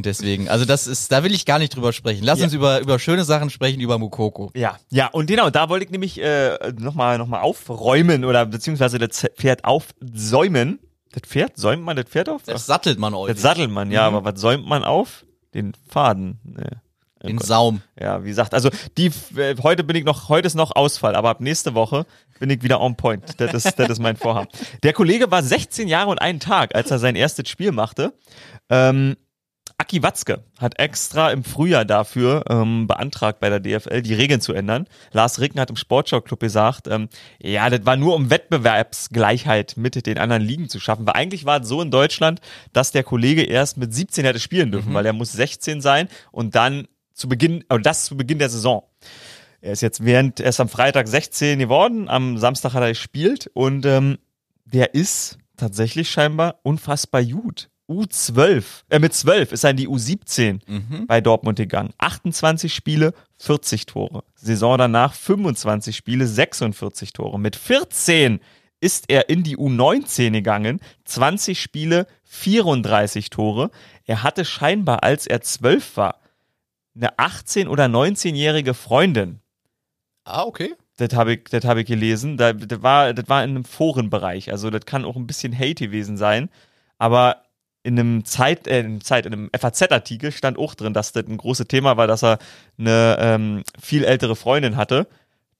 Und deswegen, also das ist, da will ich gar nicht drüber sprechen. Lass Ja. uns über, über schöne Sachen sprechen, über Mukoko. Ja, ja, und genau, da wollte ich nämlich äh, nochmal noch mal aufräumen oder beziehungsweise das Pferd aufsäumen. Das Pferd? Säumt man das Pferd auf? Das sattelt man euch. das sattelt man, ja, aber was säumt man auf? Den Faden. Nee. Oh Den Gott. Saum. Ja, wie gesagt, also die äh, heute bin ich noch, heute ist noch Ausfall, aber ab nächste Woche bin ich wieder on point. Das ist, das ist mein Vorhaben. Der Kollege war 16 Jahre und einen Tag, als er sein erstes Spiel machte. Ähm, Aki Watzke hat extra im Frühjahr dafür ähm, beantragt bei der DFL, die Regeln zu ändern. Lars Ricken hat im Sportschau-Club gesagt, ähm, ja, das war nur um Wettbewerbsgleichheit mit den anderen Ligen zu schaffen. Weil eigentlich war es so in Deutschland, dass der Kollege erst mit 17 hätte spielen dürfen, weil er muss 16 sein und dann zu Beginn, oder das zu Beginn der Saison. Er ist jetzt während, er ist am Freitag 16 geworden, am Samstag hat er gespielt und ähm, der ist tatsächlich scheinbar unfassbar gut. U12, äh, mit 12 ist er in die U17 bei Dortmund gegangen. 28 Spiele, 40 Tore. Saison danach 25 Spiele, 46 Tore. Mit 14 ist er in die U19 gegangen, 20 Spiele, 34 Tore. Er hatte scheinbar, als er 12 war, eine 18- oder 19-jährige Freundin. Ah, okay. Das habe ich, das habe ich gelesen. Da, das, war, das war in einem Forenbereich. Also das kann auch ein bisschen Hate gewesen sein. Aber in einem Zeit, äh, in einem Zeit, in einem FAZ-Artikel stand auch drin, dass das ein großes Thema war, dass er eine ähm, viel ältere Freundin hatte.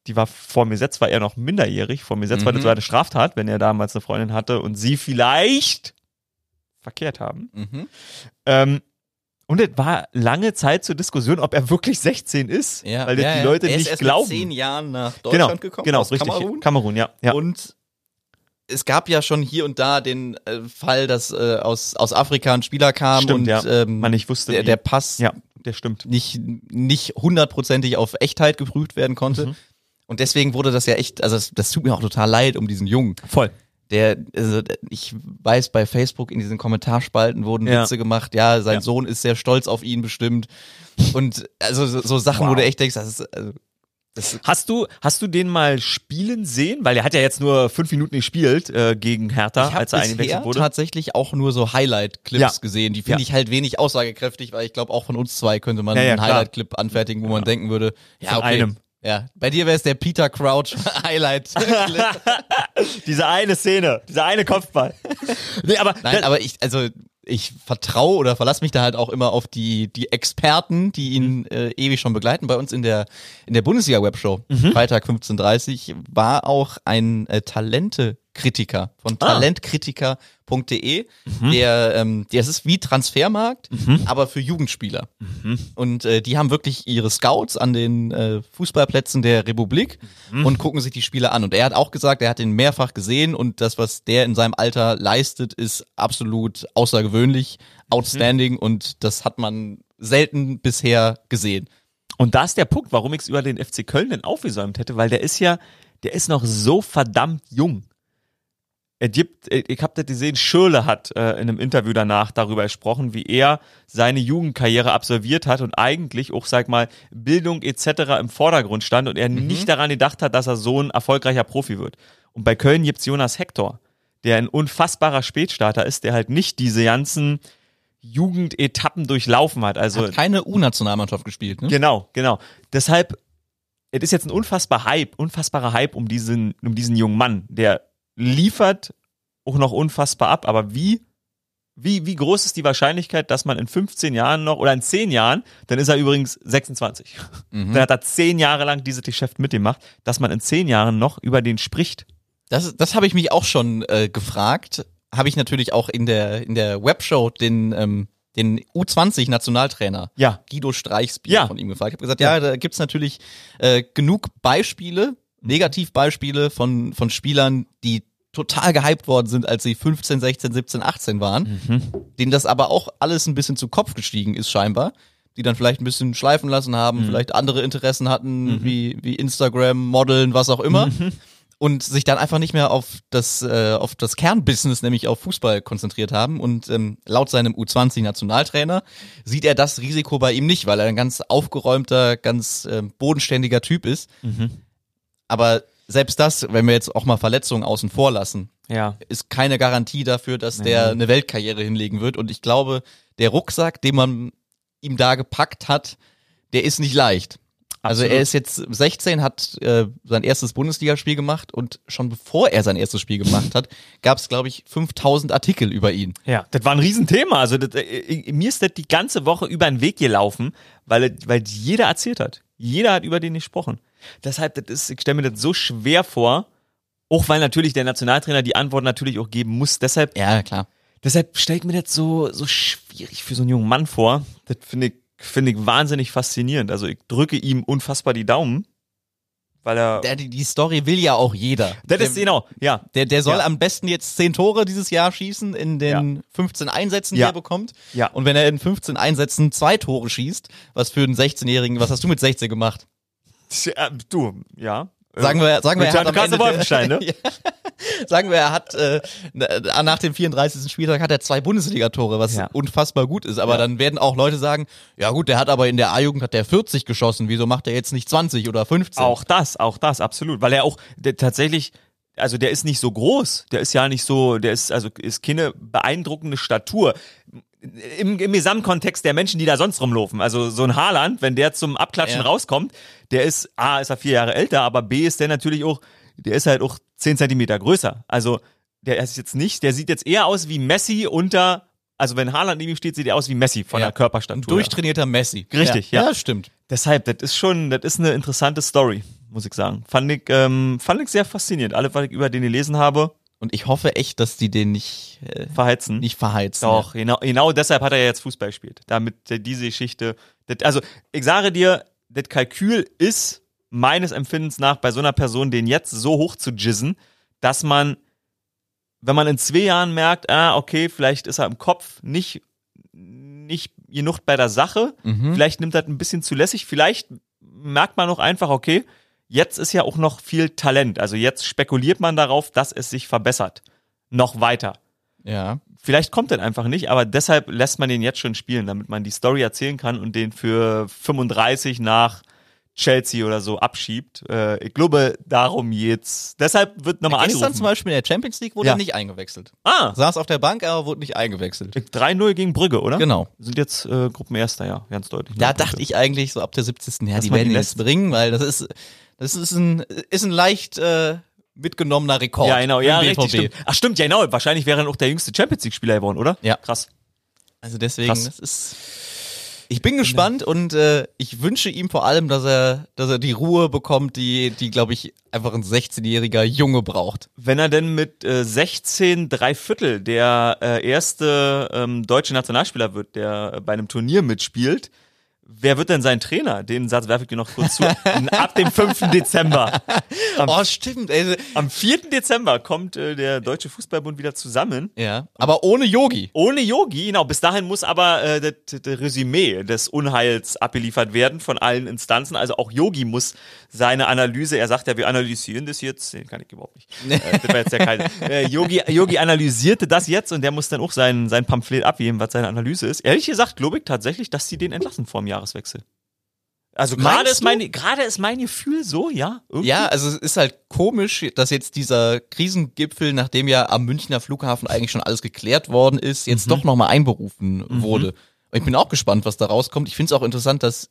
Die war vor mir Gesetz, war er noch minderjährig. Vor mir Gesetz war das Mhm. sogar eine Straftat, wenn er damals eine Freundin hatte und sie vielleicht verkehrt haben. Mhm. Ähm, und es war lange Zeit zur Diskussion, ob er wirklich 16 ist, Ja, weil das ja, die ja. Leute er ist nicht erst glauben. Mit zehn Jahren nach genau, Deutschland gekommen, genau, aus richtig. Kamerun. Kamerun, ja. ja. Und es gab ja schon hier und da den äh, Fall, dass äh, aus, aus Afrika ein Spieler kam Stimmt, und ja. ähm, Man nicht wusste, der, der Pass ja, der stimmt. nicht, nicht hundertprozentig auf Echtheit geprüft werden konnte. Mhm. Und deswegen wurde das ja echt, also das, das tut mir auch total leid um diesen Jungen. Voll. Der, also ich weiß, bei Facebook in diesen Kommentarspalten wurden Ja. Witze gemacht, ja, sein Ja. Sohn ist sehr stolz auf ihn bestimmt. Und also so, so Sachen, wo Wow. du echt denkst, das ist, also, Hast du, hast du den mal spielen sehen? Weil er hat ja jetzt nur fünf Minuten gespielt äh, gegen Hertha, Ich als er eingewechselt wurde. tatsächlich auch nur so Highlight-Clips Ja. gesehen. Die finde Ja. ich halt wenig aussagekräftig, weil ich glaube, auch von uns zwei könnte man Ja, einen. Highlight-Clip anfertigen, wo man denken würde, ja, Von okay. einem. Ja, bei dir wäre es der Peter Crouch Highlight-Clip. Diese eine Szene, dieser eine Kopfball. nee, aber, Nein, aber ich, also ich vertraue oder verlasse mich da halt auch immer auf die, die Experten, die ihn äh, ewig schon begleiten. Bei uns in der, in der Bundesliga-Webshow, Freitag 15.30 war auch ein äh, Talente-Kritiker von talentkritiker.de, der, ähm, der ist wie Transfermarkt, aber für Jugendspieler. Und äh, die haben wirklich ihre Scouts an den äh, Fußballplätzen der Republik und gucken sich die Spiele an. Und er hat auch gesagt, er hat ihn mehrfach gesehen und das, was der in seinem Alter leistet, ist absolut außergewöhnlich, outstanding und das hat man selten bisher gesehen. Und da ist der Punkt, warum ich es über den FC Köln denn aufgesäumt hätte, weil der ist ja, der ist noch so verdammt jung. Gibt, ich habe das gesehen, Schürle hat äh, in einem Interview danach darüber gesprochen, wie er seine Jugendkarriere absolviert hat und eigentlich auch, sag mal, Bildung etc. im Vordergrund stand und er nicht daran gedacht hat, dass er so ein erfolgreicher Profi wird. Und bei Köln gibt's Jonas Hector, der ein unfassbarer Spätstarter ist, der halt nicht diese ganzen Jugendetappen durchlaufen hat. Also Hat keine U-Nationalmannschaft gespielt, ne? Genau, genau. Deshalb, es ist jetzt ein unfassbar Hype, unfassbarer Hype um diesen, um diesen jungen Mann, der liefert auch noch unfassbar ab. Aber wie, wie, wie groß ist die Wahrscheinlichkeit, dass man in 15 Jahren noch oder in 10 Jahren, dann ist er übrigens 26. Dann hat er 10 Jahre lang dieses Geschäft mitgemacht, dass man in 10 Jahren noch über den spricht. Das, das habe ich mich auch schon äh, gefragt. Habe ich natürlich auch in der, in der Webshow den, ähm, den U20-Nationaltrainer Ja. Guido Streichsbier Ja. von ihm gefragt. Ich habe gesagt, ja, da gibt's natürlich äh, genug Beispiele, Negativbeispiele von, von Spielern, die total gehypt worden sind, als sie 15, 16, 17, 18 waren, denen das aber auch alles ein bisschen zu Kopf gestiegen ist scheinbar, die dann vielleicht ein bisschen schleifen lassen haben, vielleicht andere Interessen hatten, wie, wie Instagram, Modeln, was auch immer. Und sich dann einfach nicht mehr auf das, äh, auf das Kernbusiness, nämlich auf Fußball konzentriert haben. Und ähm, laut seinem U20-Nationaltrainer sieht er das Risiko bei ihm nicht, weil er ein ganz aufgeräumter, ganz ähm, bodenständiger Typ ist. Aber selbst das, wenn wir jetzt auch mal Verletzungen außen vor lassen, Ja. ist keine Garantie dafür, dass der eine Weltkarriere hinlegen wird. Und ich glaube, der Rucksack, den man ihm da gepackt hat, der ist nicht leicht. Also Absolut. er ist jetzt 16, hat äh, sein erstes Bundesligaspiel gemacht und schon bevor er sein erstes Spiel gemacht hat, gab es, glaube ich, 5000 Artikel über ihn. Ja, das war ein Riesenthema. Also das, äh, mir ist das die ganze Woche über den Weg gelaufen, weil, weil jeder erzählt hat. Jeder hat über den gesprochen. Deshalb, das ist, ich stelle mir das so schwer vor, auch weil natürlich der Nationaltrainer die Antwort natürlich auch geben muss. Deshalb, Ja, klar. deshalb stelle ich mir das so, so schwierig für so einen jungen Mann vor. Das finde ich, finde ich wahnsinnig faszinierend. Also ich drücke ihm unfassbar die Daumen, weil er. Der, die, Story will ja auch jeder. das der, ist genau, ja. der, der soll Ja. am besten jetzt 10 Tore dieses Jahr schießen in den 15 Einsätzen, die Ja. er bekommt. Ja. Und wenn er in 15 Einsätzen zwei Tore schießt, was für einen 16-Jährigen, was hast du mit 16 gemacht? Tja, Du, ja. Sagen wir, sagen wir, er hat am Ende Wolfenstein, ne? ja. Sagen wir, er hat äh, nach dem 34. Spieltag hat er zwei Bundesligatore, was Ja. unfassbar gut ist. Aber dann werden auch Leute sagen, ja gut, der hat aber in der A-Jugend hat der 40 geschossen. Wieso macht er jetzt nicht 20 oder 15? Auch das, auch das, absolut. Weil er auch der, tatsächlich, also der ist nicht so groß. Der ist ja nicht so, der ist, also ist keine beeindruckende Statur. Im, Im Gesamtkontext der Menschen, die da sonst rumlaufen. Also so ein Haaland, wenn der zum Abklatschen Ja. rauskommt, der ist, A, ist er vier Jahre älter, aber B ist der natürlich auch, der ist halt auch zehn Zentimeter größer. Also der ist jetzt nicht, der sieht jetzt eher aus wie Messi unter, also wenn Haaland neben ihm steht, sieht er aus wie Messi von Ja. der Körperstatur. Ein durchtrainierter Messi. Richtig, ja. Ja, stimmt. Deshalb, das ist schon, das ist eine interessante Story, muss ich sagen. Fand ich, ähm, fand ich sehr faszinierend. Alle, was ich über den gelesen habe, Und ich hoffe echt, dass die den nicht, äh, verheizen. nicht verheizen. Doch, genau, genau deshalb hat er ja jetzt Fußball gespielt. Damit diese Geschichte, das, also ich sage dir, das Kalkül ist meines Empfindens nach bei so einer Person, den jetzt so hoch zu jizzen, dass man, wenn man in zwei Jahren merkt, ah, okay, vielleicht ist er im Kopf nicht, nicht genug bei der Sache, vielleicht nimmt er das ein bisschen zu lässig, vielleicht merkt man auch einfach, okay, jetzt ist ja auch noch viel Talent. Also jetzt spekuliert man darauf, dass es sich verbessert. Noch weiter Ja. vielleicht kommt er einfach nicht, aber deshalb lässt man den jetzt schon spielen, damit man die Story erzählen kann und den für 35 nach Chelsea oder so abschiebt. Äh, ich glaube, darum jetzt. Deshalb wird nochmal Gestern angerufen. zum Beispiel in der Champions League wurde Ja. er nicht eingewechselt. ah, Saß auf der Bank, aber wurde nicht eingewechselt. 3-0 gegen Brügge, oder? Genau. Sind jetzt äh, Gruppenerster, ja, ganz deutlich. Da Neun dachte Punkte. ich eigentlich so ab der 70. Ja, Dass die werden jetzt bringen, weil das ist, das ist ein, ist ein leicht äh, mitgenommener Rekord. Ja, genau, ja, richtig, stimmt. Ach, stimmt, ja, genau. Wahrscheinlich wäre er auch der jüngste Champions League-Spieler geworden, oder? Ja. Krass. Also deswegen, Krass. das ist. Ich bin gespannt und äh, ich wünsche ihm vor allem, dass er, dass er die Ruhe bekommt, die, die glaube ich einfach ein 16-jähriger Junge braucht. Wenn er denn mit äh, 16 drei Viertel der äh, erste ähm, deutsche Nationalspieler wird, der bei einem Turnier mitspielt, wer wird denn sein Trainer? Den Satz werfe ich dir noch kurz zu. Ab dem 5. Dezember. Oh, stimmt. Ey. Am 4. Dezember kommt äh, der Deutsche Fußballbund wieder zusammen. Ja, aber ohne Yogi. Ohne Yogi, genau. Bis dahin muss aber äh, das, das Resümee des Unheils abgeliefert werden von allen Instanzen. Also auch Yogi muss seine Analyse, er sagt ja, wir analysieren das jetzt, den kann ich überhaupt nicht. Äh, das war jetzt ja kein, äh, Yogi, Yogi analysierte das jetzt und der muss dann auch sein, sein Pamphlet abgeben, was seine Analyse ist. Ehrlich gesagt, glaube ich tatsächlich, dass sie den entlassen vor dem Jahreswechsel. Also gerade ist du? mein gerade ist mein Gefühl so, ja. Irgendwie. Ja, also es ist halt komisch, dass jetzt dieser Krisengipfel, nachdem ja am Münchner Flughafen eigentlich schon alles geklärt worden ist, jetzt Mhm. doch nochmal einberufen wurde. Und ich bin auch gespannt, was da rauskommt. Ich finde es auch interessant, dass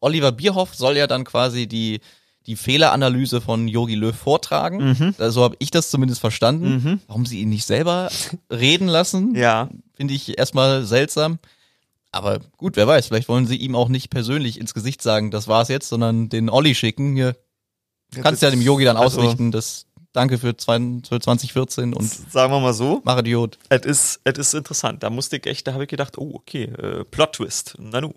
Oliver Bierhoff soll ja dann quasi die die Fehleranalyse von Yogi Löw vortragen. Mhm. Also so habe ich das zumindest verstanden. Warum sie ihn nicht selber reden lassen, Ja. finde ich erstmal seltsam. Aber gut, wer weiß, vielleicht wollen sie ihm auch nicht persönlich ins Gesicht sagen, das war's jetzt, sondern den Olli schicken. Hier, kannst ja dem Yogi dann Also- ausrichten, das Danke für, zwei, für 2014 und Sagen wir mal so, mach Idiot. es ist, es ist interessant. Da musste ich echt, da habe ich gedacht, oh, okay, äh, Plot-Twist. Na nu,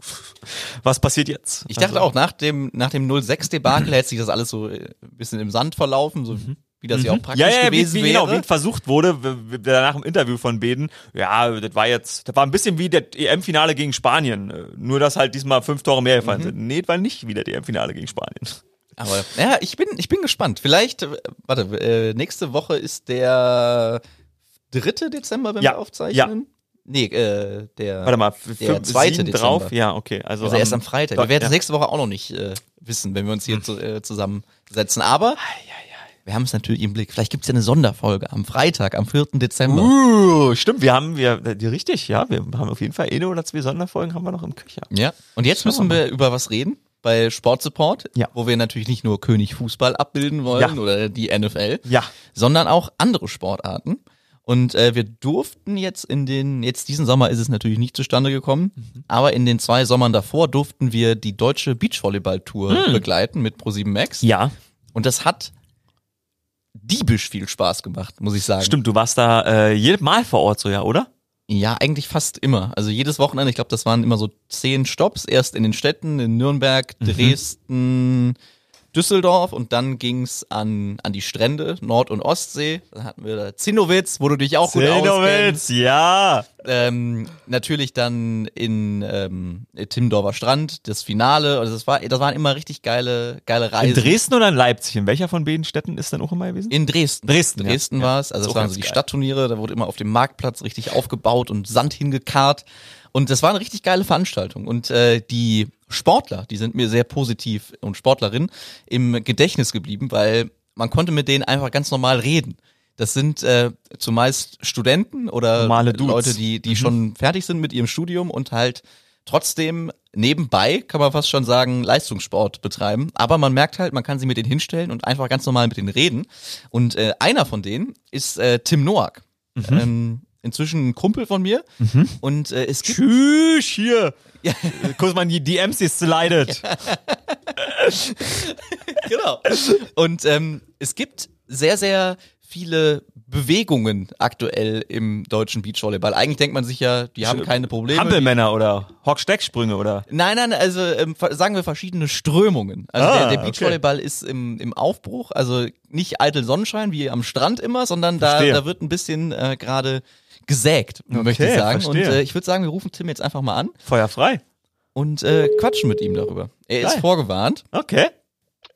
was passiert jetzt? Ich dachte Also- auch, nach dem, nach dem 06-Debakel hätte sich das alles so äh, ein bisschen im Sand verlaufen, so wie das ja auch praktisch Mhm. ja, ja, gewesen wie, wie, genau, wäre. wie versucht wurde, danach im Interview von Beden, ja, das war jetzt, das war ein bisschen wie das EM-Finale gegen Spanien, äh, nur dass halt diesmal fünf Tore mehr gefallen Mhm. sind. Nee, das war nicht wieder das EM-Finale gegen Spanien. Aber ja, ich bin, ich bin gespannt. Vielleicht, äh, warte, äh, nächste Woche ist der 3. Dezember, wenn Ja, wir aufzeichnen. Nee, äh, der, Warte mal, der fünf- 2. sieben Dezember. drauf, ja, okay. Also, Also erst am Freitag. Wir werden ja. es nächste Woche auch noch nicht äh, wissen, wenn wir uns hier zu, äh, zusammensetzen. Aber wir haben es natürlich im Blick. Vielleicht gibt es ja eine Sonderfolge am Freitag, am 4. Dezember. Uh, stimmt, wir haben, wir, die, richtig, ja, wir haben auf jeden Fall eine oder zwei Sonderfolgen haben wir noch im Köcher. Ja. Und jetzt Schauen müssen wir wir über was reden. Bei Sportsupport, Ja. wo wir natürlich nicht nur König Fußball abbilden wollen Ja. oder die NFL, Ja. sondern auch andere Sportarten. Und äh, wir durften jetzt in den, jetzt diesen Sommer ist es natürlich nicht zustande gekommen, Mhm. aber in den zwei Sommern davor durften wir die deutsche Beachvolleyball-Tour begleiten mit Pro7 Max. Ja. Und das hat diebisch viel Spaß gemacht, muss ich sagen. Stimmt, du warst da äh, jedes Mal vor Ort so, ja, oder? Ja, eigentlich fast immer. Also jedes Wochenende, ich glaube, das waren immer so zehn Stops. Erst in den Städten, in Nürnberg, Mhm. Düsseldorf und dann ging's an, an die Strände, Nord- und Ostsee. Dann hatten wir da Zinnowitz, wo du dich auch gut auskennst. ja. Ähm, natürlich dann in ähm, Timmendorfer Strand, das Finale. Also das, war, das waren immer richtig geile, geile In Reisen. Dresden oder in Leipzig? In welcher von beiden Städten ist dann auch immer gewesen? In Dresden. Dresden. Dresden Ja. war es. Also das auch waren so die geil. Stadtturniere. Da wurde immer auf dem Marktplatz richtig aufgebaut und Sand hingekarrt. Und das war eine richtig geile Veranstaltung. Und äh, die Sportler, die sind mir sehr positiv und Sportlerinnen im Gedächtnis geblieben, weil man konnte mit denen einfach ganz normal reden. Das sind äh, zumeist Studenten oder. Leute, die, die schon fertig sind mit ihrem Studium und halt trotzdem nebenbei, kann man fast schon sagen, Leistungssport betreiben. Aber man merkt halt, man kann sie mit denen hinstellen und einfach ganz normal mit denen reden. Und äh, einer von denen ist äh, Tim Noack. Ähm, inzwischen ein Kumpel von mir. Und äh, es gibt Tschüss, hier. Kurz mal die DMs, die es leidet. genau. Und ähm, es gibt sehr, sehr viele Bewegungen aktuell im deutschen Beachvolleyball. Eigentlich denkt man sich ja, die haben keine Probleme. Hampelmänner oder Hockstecksprünge oder. Nein, nein, also ähm, sagen wir verschiedene Strömungen. Also Ah, der, der okay. Beachvolleyball ist im, im Aufbruch, also nicht eitel Sonnenschein wie am Strand immer, sondern da, Verstehe. da wird ein bisschen äh, gerade gesägt, möchte ich Okay, sagen. verstehe. Und äh, ich würde sagen, wir rufen Tim jetzt einfach mal an Feuer frei. und äh, quatschen mit ihm darüber. Er ist Geil. vorgewarnt. Okay.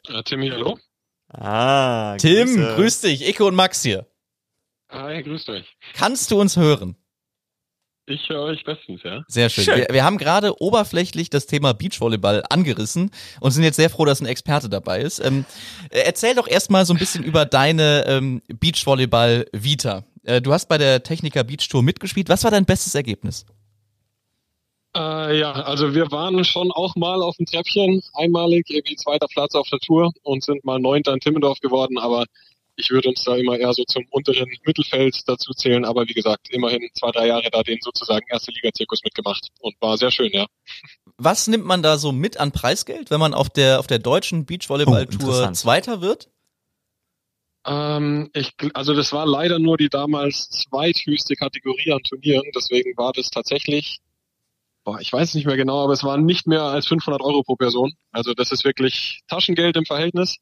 Äh, Timmy, hallo. Ah, Tim, Grüße. grüß dich, Icke und Max hier. Hi, grüßt euch. Kannst du uns hören? Ich höre euch bestens, ja. Sehr schön. Schön. Wir, wir haben gerade oberflächlich das Thema Beachvolleyball angerissen und sind jetzt sehr froh, dass ein Experte dabei ist. Ähm, äh, erzähl doch erstmal so ein bisschen über deine ähm, Beachvolleyball-Vita. Äh, du hast bei der Techniker Beach Tour mitgespielt. Was war dein bestes Ergebnis? Äh, ja, also wir waren schon auch mal auf dem Treppchen, einmalig, irgendwie zweiter Platz auf der Tour und sind mal Neunter in Timmendorf geworden, aber ich würde uns da immer eher so zum unteren Mittelfeld dazu zählen, aber wie gesagt, immerhin zwei, drei Jahre da den sozusagen erste Liga-Zirkus mitgemacht und war sehr schön, ja. Was nimmt man da so mit an Preisgeld, wenn man auf der, auf der deutschen Oh, Beachvolleyball-Tour interessant. Zweiter wird? Ähm, ich, also das war leider nur die damals zweithöchste Kategorie an Turnieren, deswegen war das tatsächlich, boah, ich weiß nicht mehr genau, aber es waren nicht mehr als 500 Euro pro Person. Also das ist wirklich Taschengeld im Verhältnis.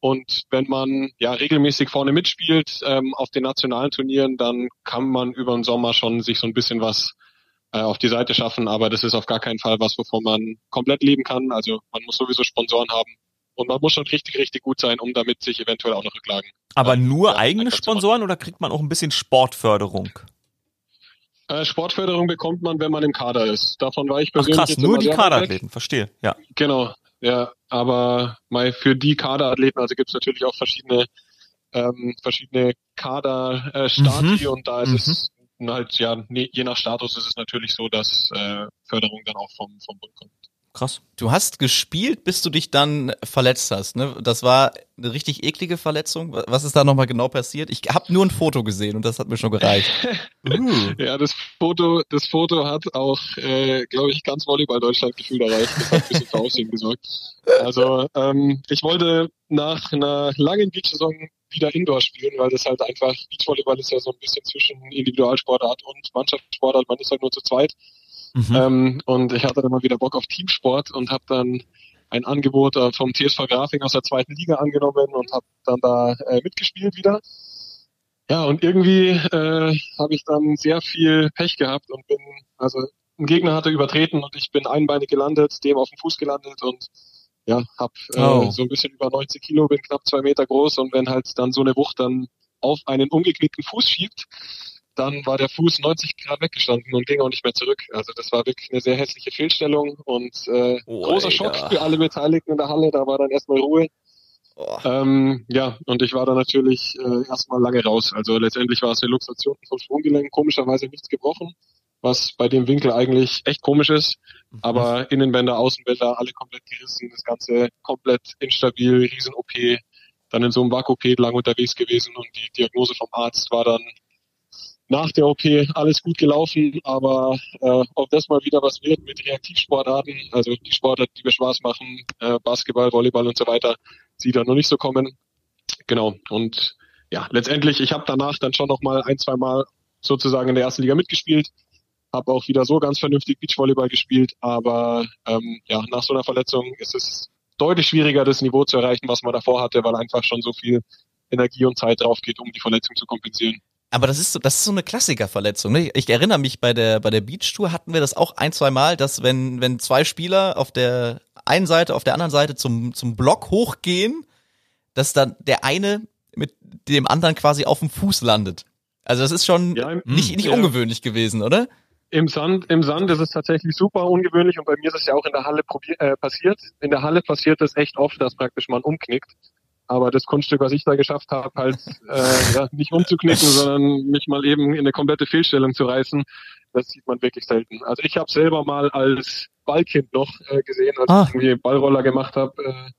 Und wenn man ja regelmäßig vorne mitspielt ähm, auf den nationalen Turnieren, dann kann man über den Sommer schon sich so ein bisschen was äh, auf die Seite schaffen. Aber das ist auf gar keinen Fall was, wovon man komplett leben kann. Also man muss sowieso Sponsoren haben. Und man muss schon richtig, richtig gut sein, um damit sich eventuell auch noch Rücklagen. Aber äh, nur ja, eigene. Sponsoren oder kriegt man auch ein bisschen Sportförderung? Äh, Sportförderung bekommt man, wenn man im Kader ist. Davon war ich Ach persönlich krass, jetzt nur die. Kaderathleten, verstehe. Ja. Genau, ja, aber mal für die Kaderathleten, also gibt es natürlich auch verschiedene ähm, verschiedene Kader äh, Stati Mhm. und da ist Mhm. es halt ja je nach Status ist es natürlich so, dass äh, Förderung dann auch vom vom Bund kommt. Krass. Du hast gespielt, bis du dich dann verletzt hast. Ne? Das war eine richtig eklige Verletzung. Was ist da nochmal genau passiert? Ich habe nur ein Foto gesehen und das hat mir schon gereicht. uh. Ja, das Foto, das Foto hat auch, äh, glaube ich, ganz Volleyball Deutschland gefühlt erreicht. Das hat ein bisschen für Aussehen gesorgt. Also ähm, ich wollte nach einer langen Beach-Saison wieder Indoor spielen, weil das halt einfach, Beachvolleyball ist ja so ein bisschen zwischen Individualsportart und Mannschaftssportart, man ist halt nur zu zweit. Mhm. Ähm, und ich hatte dann mal wieder Bock auf Teamsport und habe dann ein Angebot äh, vom TSV Grafing aus der zweiten Liga angenommen und habe dann da äh, mitgespielt wieder. Ja, und irgendwie äh, habe ich dann sehr viel Pech gehabt und bin, also ein Gegner hatte übertreten und ich bin einbeinig gelandet, dem auf dem Fuß gelandet und ja, hab äh, Oh. so ein bisschen über 90 Kilo, bin knapp zwei Meter groß und wenn halt dann so eine Wucht dann auf einen umgeknickten Fuß schiebt, dann war der Fuß 90 Grad weggestanden und ging auch nicht mehr zurück. Also das war wirklich eine sehr hässliche Fehlstellung und äh, Oh, großer. Schock für alle Beteiligten in der Halle. Da war dann erstmal Ruhe. Oh. Ähm, ja, und ich war dann natürlich äh, erstmal lange raus. Also letztendlich war es eine Luxation vom Sprunggelenk, komischerweise nichts gebrochen, was bei dem Winkel eigentlich echt komisch ist. Aber Innenbänder, Außenbänder, alle komplett gerissen, das Ganze komplett instabil, riesen OP, dann in so einem Vakuum lang unterwegs gewesen und die Diagnose vom Arzt war dann nach der OP alles gut gelaufen, aber äh, ob das mal wieder was wird mit Reaktivsportarten, also die Sportarten, die mir Spaß machen, äh, Basketball, Volleyball und so weiter, sieht da noch nicht so kommen. Genau. Und ja, letztendlich, ich habe danach dann schon noch mal ein, zwei Mal sozusagen in der ersten Liga mitgespielt, habe auch wieder so ganz vernünftig Beachvolleyball gespielt, aber ähm, ja, nach so einer Verletzung ist es deutlich schwieriger, das Niveau zu erreichen, was man davor hatte, weil einfach schon so viel Energie und Zeit drauf geht, um die Verletzung zu kompensieren. Aber das ist so, das ist so eine Klassikerverletzung. Ne? Ich erinnere mich bei der bei der Beach Tour hatten wir das auch ein, zwei Mal, dass wenn wenn zwei Spieler auf der einen Seite, auf der anderen Seite zum zum Block hochgehen, dass dann der eine mit dem anderen quasi auf dem Fuß landet. Also das ist schon Ja, im- nicht nicht ja. ungewöhnlich gewesen, oder? Im Sand, im Sand ist es tatsächlich super ungewöhnlich und bei mir ist es ja auch in der Halle äh, passiert. In der Halle passiert es echt oft, dass praktisch man umknickt. Aber das Kunststück, was ich da geschafft habe, halt äh, ja, nicht umzuknicken, sondern mich mal eben in eine komplette Fehlstellung zu reißen, das sieht man wirklich selten. Also ich habe selber mal als Ballkind noch äh, gesehen, als Ah. ich irgendwie Ballroller gemacht habe, äh,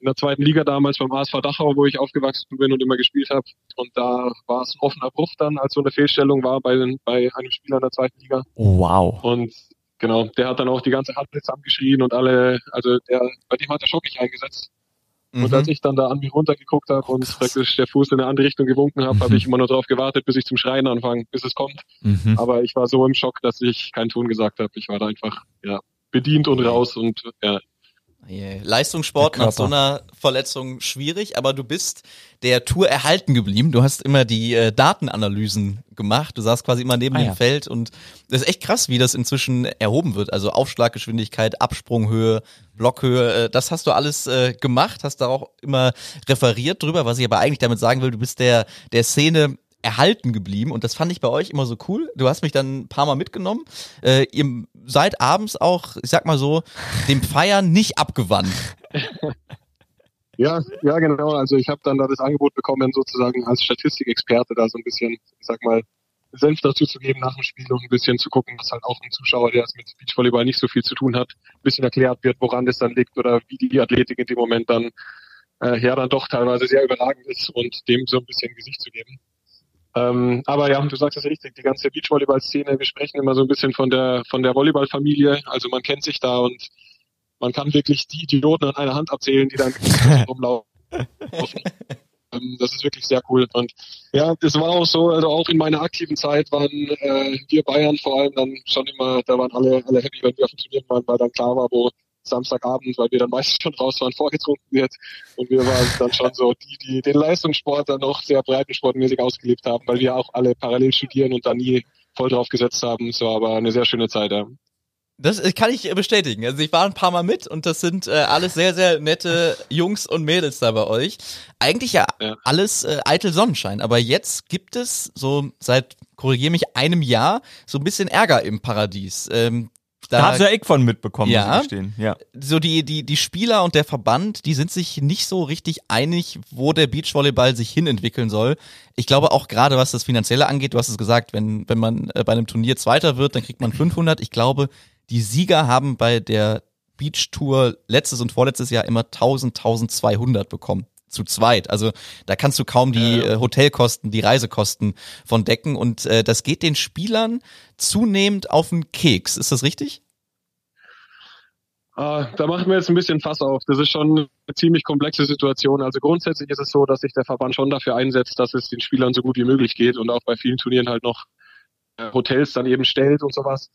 in der zweiten Liga damals beim ASV Dachau, wo ich aufgewachsen bin und immer gespielt habe. Und da war es ein offener Bruch dann, als so eine Fehlstellung war bei, den- bei einem Spieler in der zweiten Liga. Wow. Und genau, der hat dann auch die ganze Halle zusammengeschrien und alle, also der, bei dem hat der Schock nicht eingesetzt. Und Mhm. als ich dann da an mich runtergeguckt habe und praktisch der Fuß in eine andere Richtung gewunken habe, Mhm. habe ich immer nur darauf gewartet, bis ich zum Schreien anfange, bis es kommt. Mhm. Aber ich war so im Schock, dass ich keinen Ton gesagt habe. Ich war da einfach ja bedient und raus und ja. Leistungssport nach so einer Verletzung schwierig, aber du bist der Tour erhalten geblieben. Du hast immer die äh, Datenanalysen gemacht. Du saßt quasi immer neben Ah, dem ja. Feld und das ist echt krass, wie das inzwischen erhoben wird. Also Aufschlaggeschwindigkeit, Absprunghöhe, Blockhöhe, äh, das hast du alles äh, gemacht, hast da auch immer referiert drüber, was ich aber eigentlich damit sagen will, du bist der, der Szene erhalten geblieben und das fand ich bei euch immer so cool. Du hast mich dann ein paar Mal mitgenommen. Äh, ihr seid abends auch, ich sag mal so, dem Feiern nicht abgewandt. Ja, ja, genau. Also ich habe dann da das Angebot bekommen, sozusagen als Statistikexperte da so ein bisschen, ich sag mal, Senf dazu zu geben nach dem Spiel und ein bisschen zu gucken, dass halt auch ein Zuschauer, der es mit Beachvolleyball nicht so viel zu tun hat, ein bisschen erklärt wird, woran das dann liegt oder wie die Athletik in dem Moment dann äh, ja dann doch teilweise sehr überragend ist und dem so ein bisschen Gesicht zu geben. Ähm, aber ja, du sagst es richtig, die ganze Beachvolleyball-Szene, wir sprechen immer so ein bisschen von der von der Volleyball-Familie, also man kennt sich da und man kann wirklich die Idioten an einer Hand abzählen, die da im Beachvolleyball rumlaufen. Ähm, Das ist wirklich sehr cool. Und ja, das war auch so, also auch in meiner aktiven Zeit waren äh, wir Bayern vor allem dann schon immer, da waren alle, alle happy, wenn wir auf dem Turnier waren, weil dann klar war, wo Samstagabend, weil wir dann meistens schon raus waren, vorgetrunken wird. Und wir waren dann schon so die, die den Leistungssport dann noch sehr breitensportmäßig ausgelebt haben, weil wir auch alle parallel studieren und da nie voll drauf gesetzt haben. War aber eine sehr schöne Zeit, ja. Das äh, kann ich bestätigen. Also ich war ein paar Mal mit und das sind äh, alles sehr, sehr nette Jungs und Mädels da bei euch. Eigentlich ja, Ja. alles äh, eitel Sonnenschein. Aber jetzt gibt es so seit, korrigier mich, einem Jahr so ein bisschen Ärger im Paradies. Ähm, Da hast du ja ich von mitbekommen, Ja. muss ich gestehen. Ja. so die, die, die Spieler und der Verband, die sind sich nicht so richtig einig, wo der Beachvolleyball sich hinentwickeln soll. Ich glaube auch gerade, was das Finanzielle angeht, du hast es gesagt, wenn, wenn man äh, bei einem Turnier Zweiter wird, dann kriegt man 500. Ich glaube, die Sieger haben bei der Beach Tour letztes und vorletztes Jahr immer 1000, 1200 bekommen. Zu zweit. Also da kannst du kaum die äh, Hotelkosten, die Reisekosten von decken und äh, das geht den Spielern zunehmend auf den Keks. Ist das richtig? Ah, da machen wir jetzt ein bisschen Fass auf. Das ist schon eine ziemlich komplexe Situation. Also grundsätzlich ist es so, dass sich der Verband schon dafür einsetzt, dass es den Spielern so gut wie möglich geht und auch bei vielen Turnieren halt noch äh, Hotels dann eben stellt und sowas.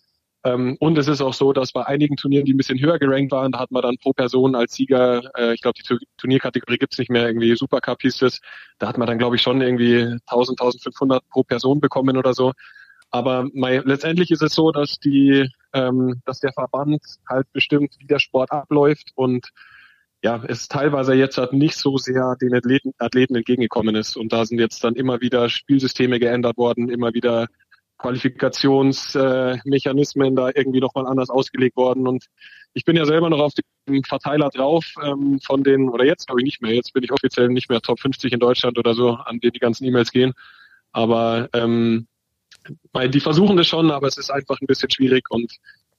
Ähm, und es ist auch so, dass bei einigen Turnieren, die ein bisschen höher gerankt waren, da hat man dann pro Person als Sieger, äh, ich glaube, die Tu- Turnierkategorie gibt's nicht mehr, irgendwie Supercup hieß es, da hat man dann, glaube ich, schon irgendwie 1000, 1500 pro Person bekommen oder so. Aber mei, letztendlich ist es so, dass die, ähm, dass der Verband halt bestimmt, wie der Sport abläuft und ja, es teilweise jetzt halt nicht so sehr den Athleten, Athleten entgegengekommen ist. Und da sind jetzt dann immer wieder Spielsysteme geändert worden, immer wieder Qualifikationsmechanismen Mechanismen da irgendwie nochmal anders ausgelegt worden. Und ich bin ja selber noch auf dem Verteiler drauf ähm, von den, oder jetzt glaube ich nicht mehr, jetzt bin ich offiziell nicht mehr Top 50 in Deutschland oder so, an den die ganzen E-Mails gehen. Aber ähm, die versuchen das schon, aber es ist einfach ein bisschen schwierig und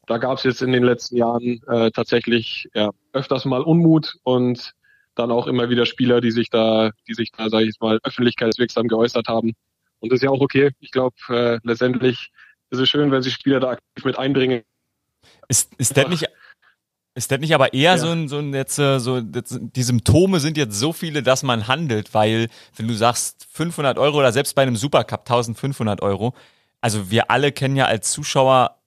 da gab es jetzt in den letzten Jahren äh, tatsächlich ja, öfters mal Unmut und dann auch immer wieder Spieler, die sich da, die sich da, sage ich mal, öffentlichkeitswirksam geäußert haben. Und das ist ja auch okay. Ich glaube, äh, letztendlich ist es schön, wenn sich Spieler da aktiv mit einbringen. Ist, ist das nicht, ist das nicht aber eher Ja. so ein, so ein jetzt, äh, so, das, die Symptome sind jetzt so viele, dass man handelt, weil, wenn du sagst 500 Euro oder selbst bei einem Supercup 1500 Euro, also wir alle kennen ja als Zuschauer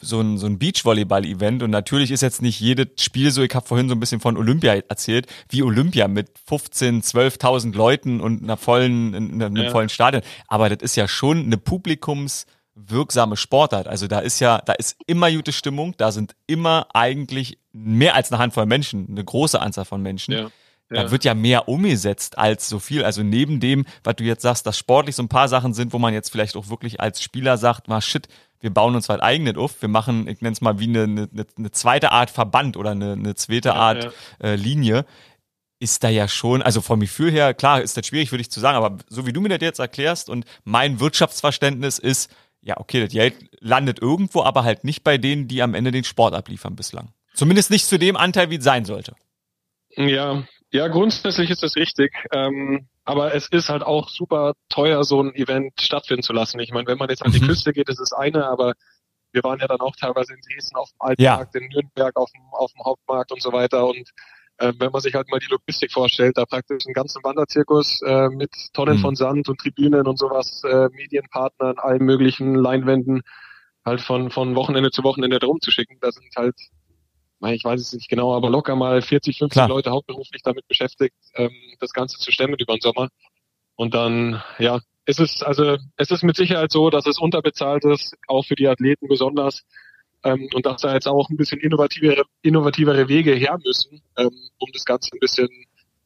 so ein, so ein Beachvolleyball-Event und natürlich ist jetzt nicht jedes Spiel so, ich habe vorhin so ein bisschen von Olympia erzählt, wie Olympia mit 15, 12.000 Leuten und einer vollen, in einem Ja. vollen Stadion, aber das ist ja schon eine publikumswirksame Sportart, also da ist ja, da ist immer gute Stimmung, da sind immer eigentlich mehr als eine Handvoll Menschen, eine große Anzahl von Menschen. Ja. Da wird ja mehr umgesetzt als so viel. Also neben dem, was du jetzt sagst, dass sportlich so ein paar Sachen sind, wo man jetzt vielleicht auch wirklich als Spieler sagt, mal shit, wir bauen uns was eigenes auf, wir machen, ich nenne es mal wie eine, eine, eine zweite Art Verband oder eine, eine zweite Art Äh, Linie, ist da ja schon, also vom Gefühl her, klar, ist das schwierig für dich zu sagen, aber so wie du mir das jetzt erklärst und mein Wirtschaftsverständnis ist, ja, okay, das Geld landet irgendwo, aber halt nicht bei denen, die am Ende den Sport abliefern bislang. Zumindest nicht zu dem Anteil, wie es sein sollte. Ja, ja, grundsätzlich ist das richtig. Ähm, aber es ist halt auch super teuer, so ein Event stattfinden zu lassen. Ich meine, wenn man jetzt an die Mhm. Küste geht, ist es eine, aber wir waren ja dann auch teilweise in Dresden auf dem Ja. Altmarkt, in Nürnberg auf dem, auf dem Hauptmarkt und so weiter. Und äh, wenn man sich halt mal die Logistik vorstellt, da praktisch einen ganzen Wanderzirkus äh, mit Tonnen Mhm. von Sand und Tribünen und sowas, äh, Medienpartnern, allen möglichen Leinwänden, halt von, von Wochenende zu Wochenende rumzuschicken. Da sind halt ich weiß es nicht genau, aber locker mal 40, 50 Klar. Leute hauptberuflich damit beschäftigt, ähm, das Ganze zu stemmen über den Sommer. Und dann, ja, es ist also es ist mit Sicherheit so, dass es unterbezahlt ist, auch für die Athleten besonders, ähm, und dass da jetzt auch ein bisschen innovativere, innovativere Wege her müssen, ähm, um das Ganze ein bisschen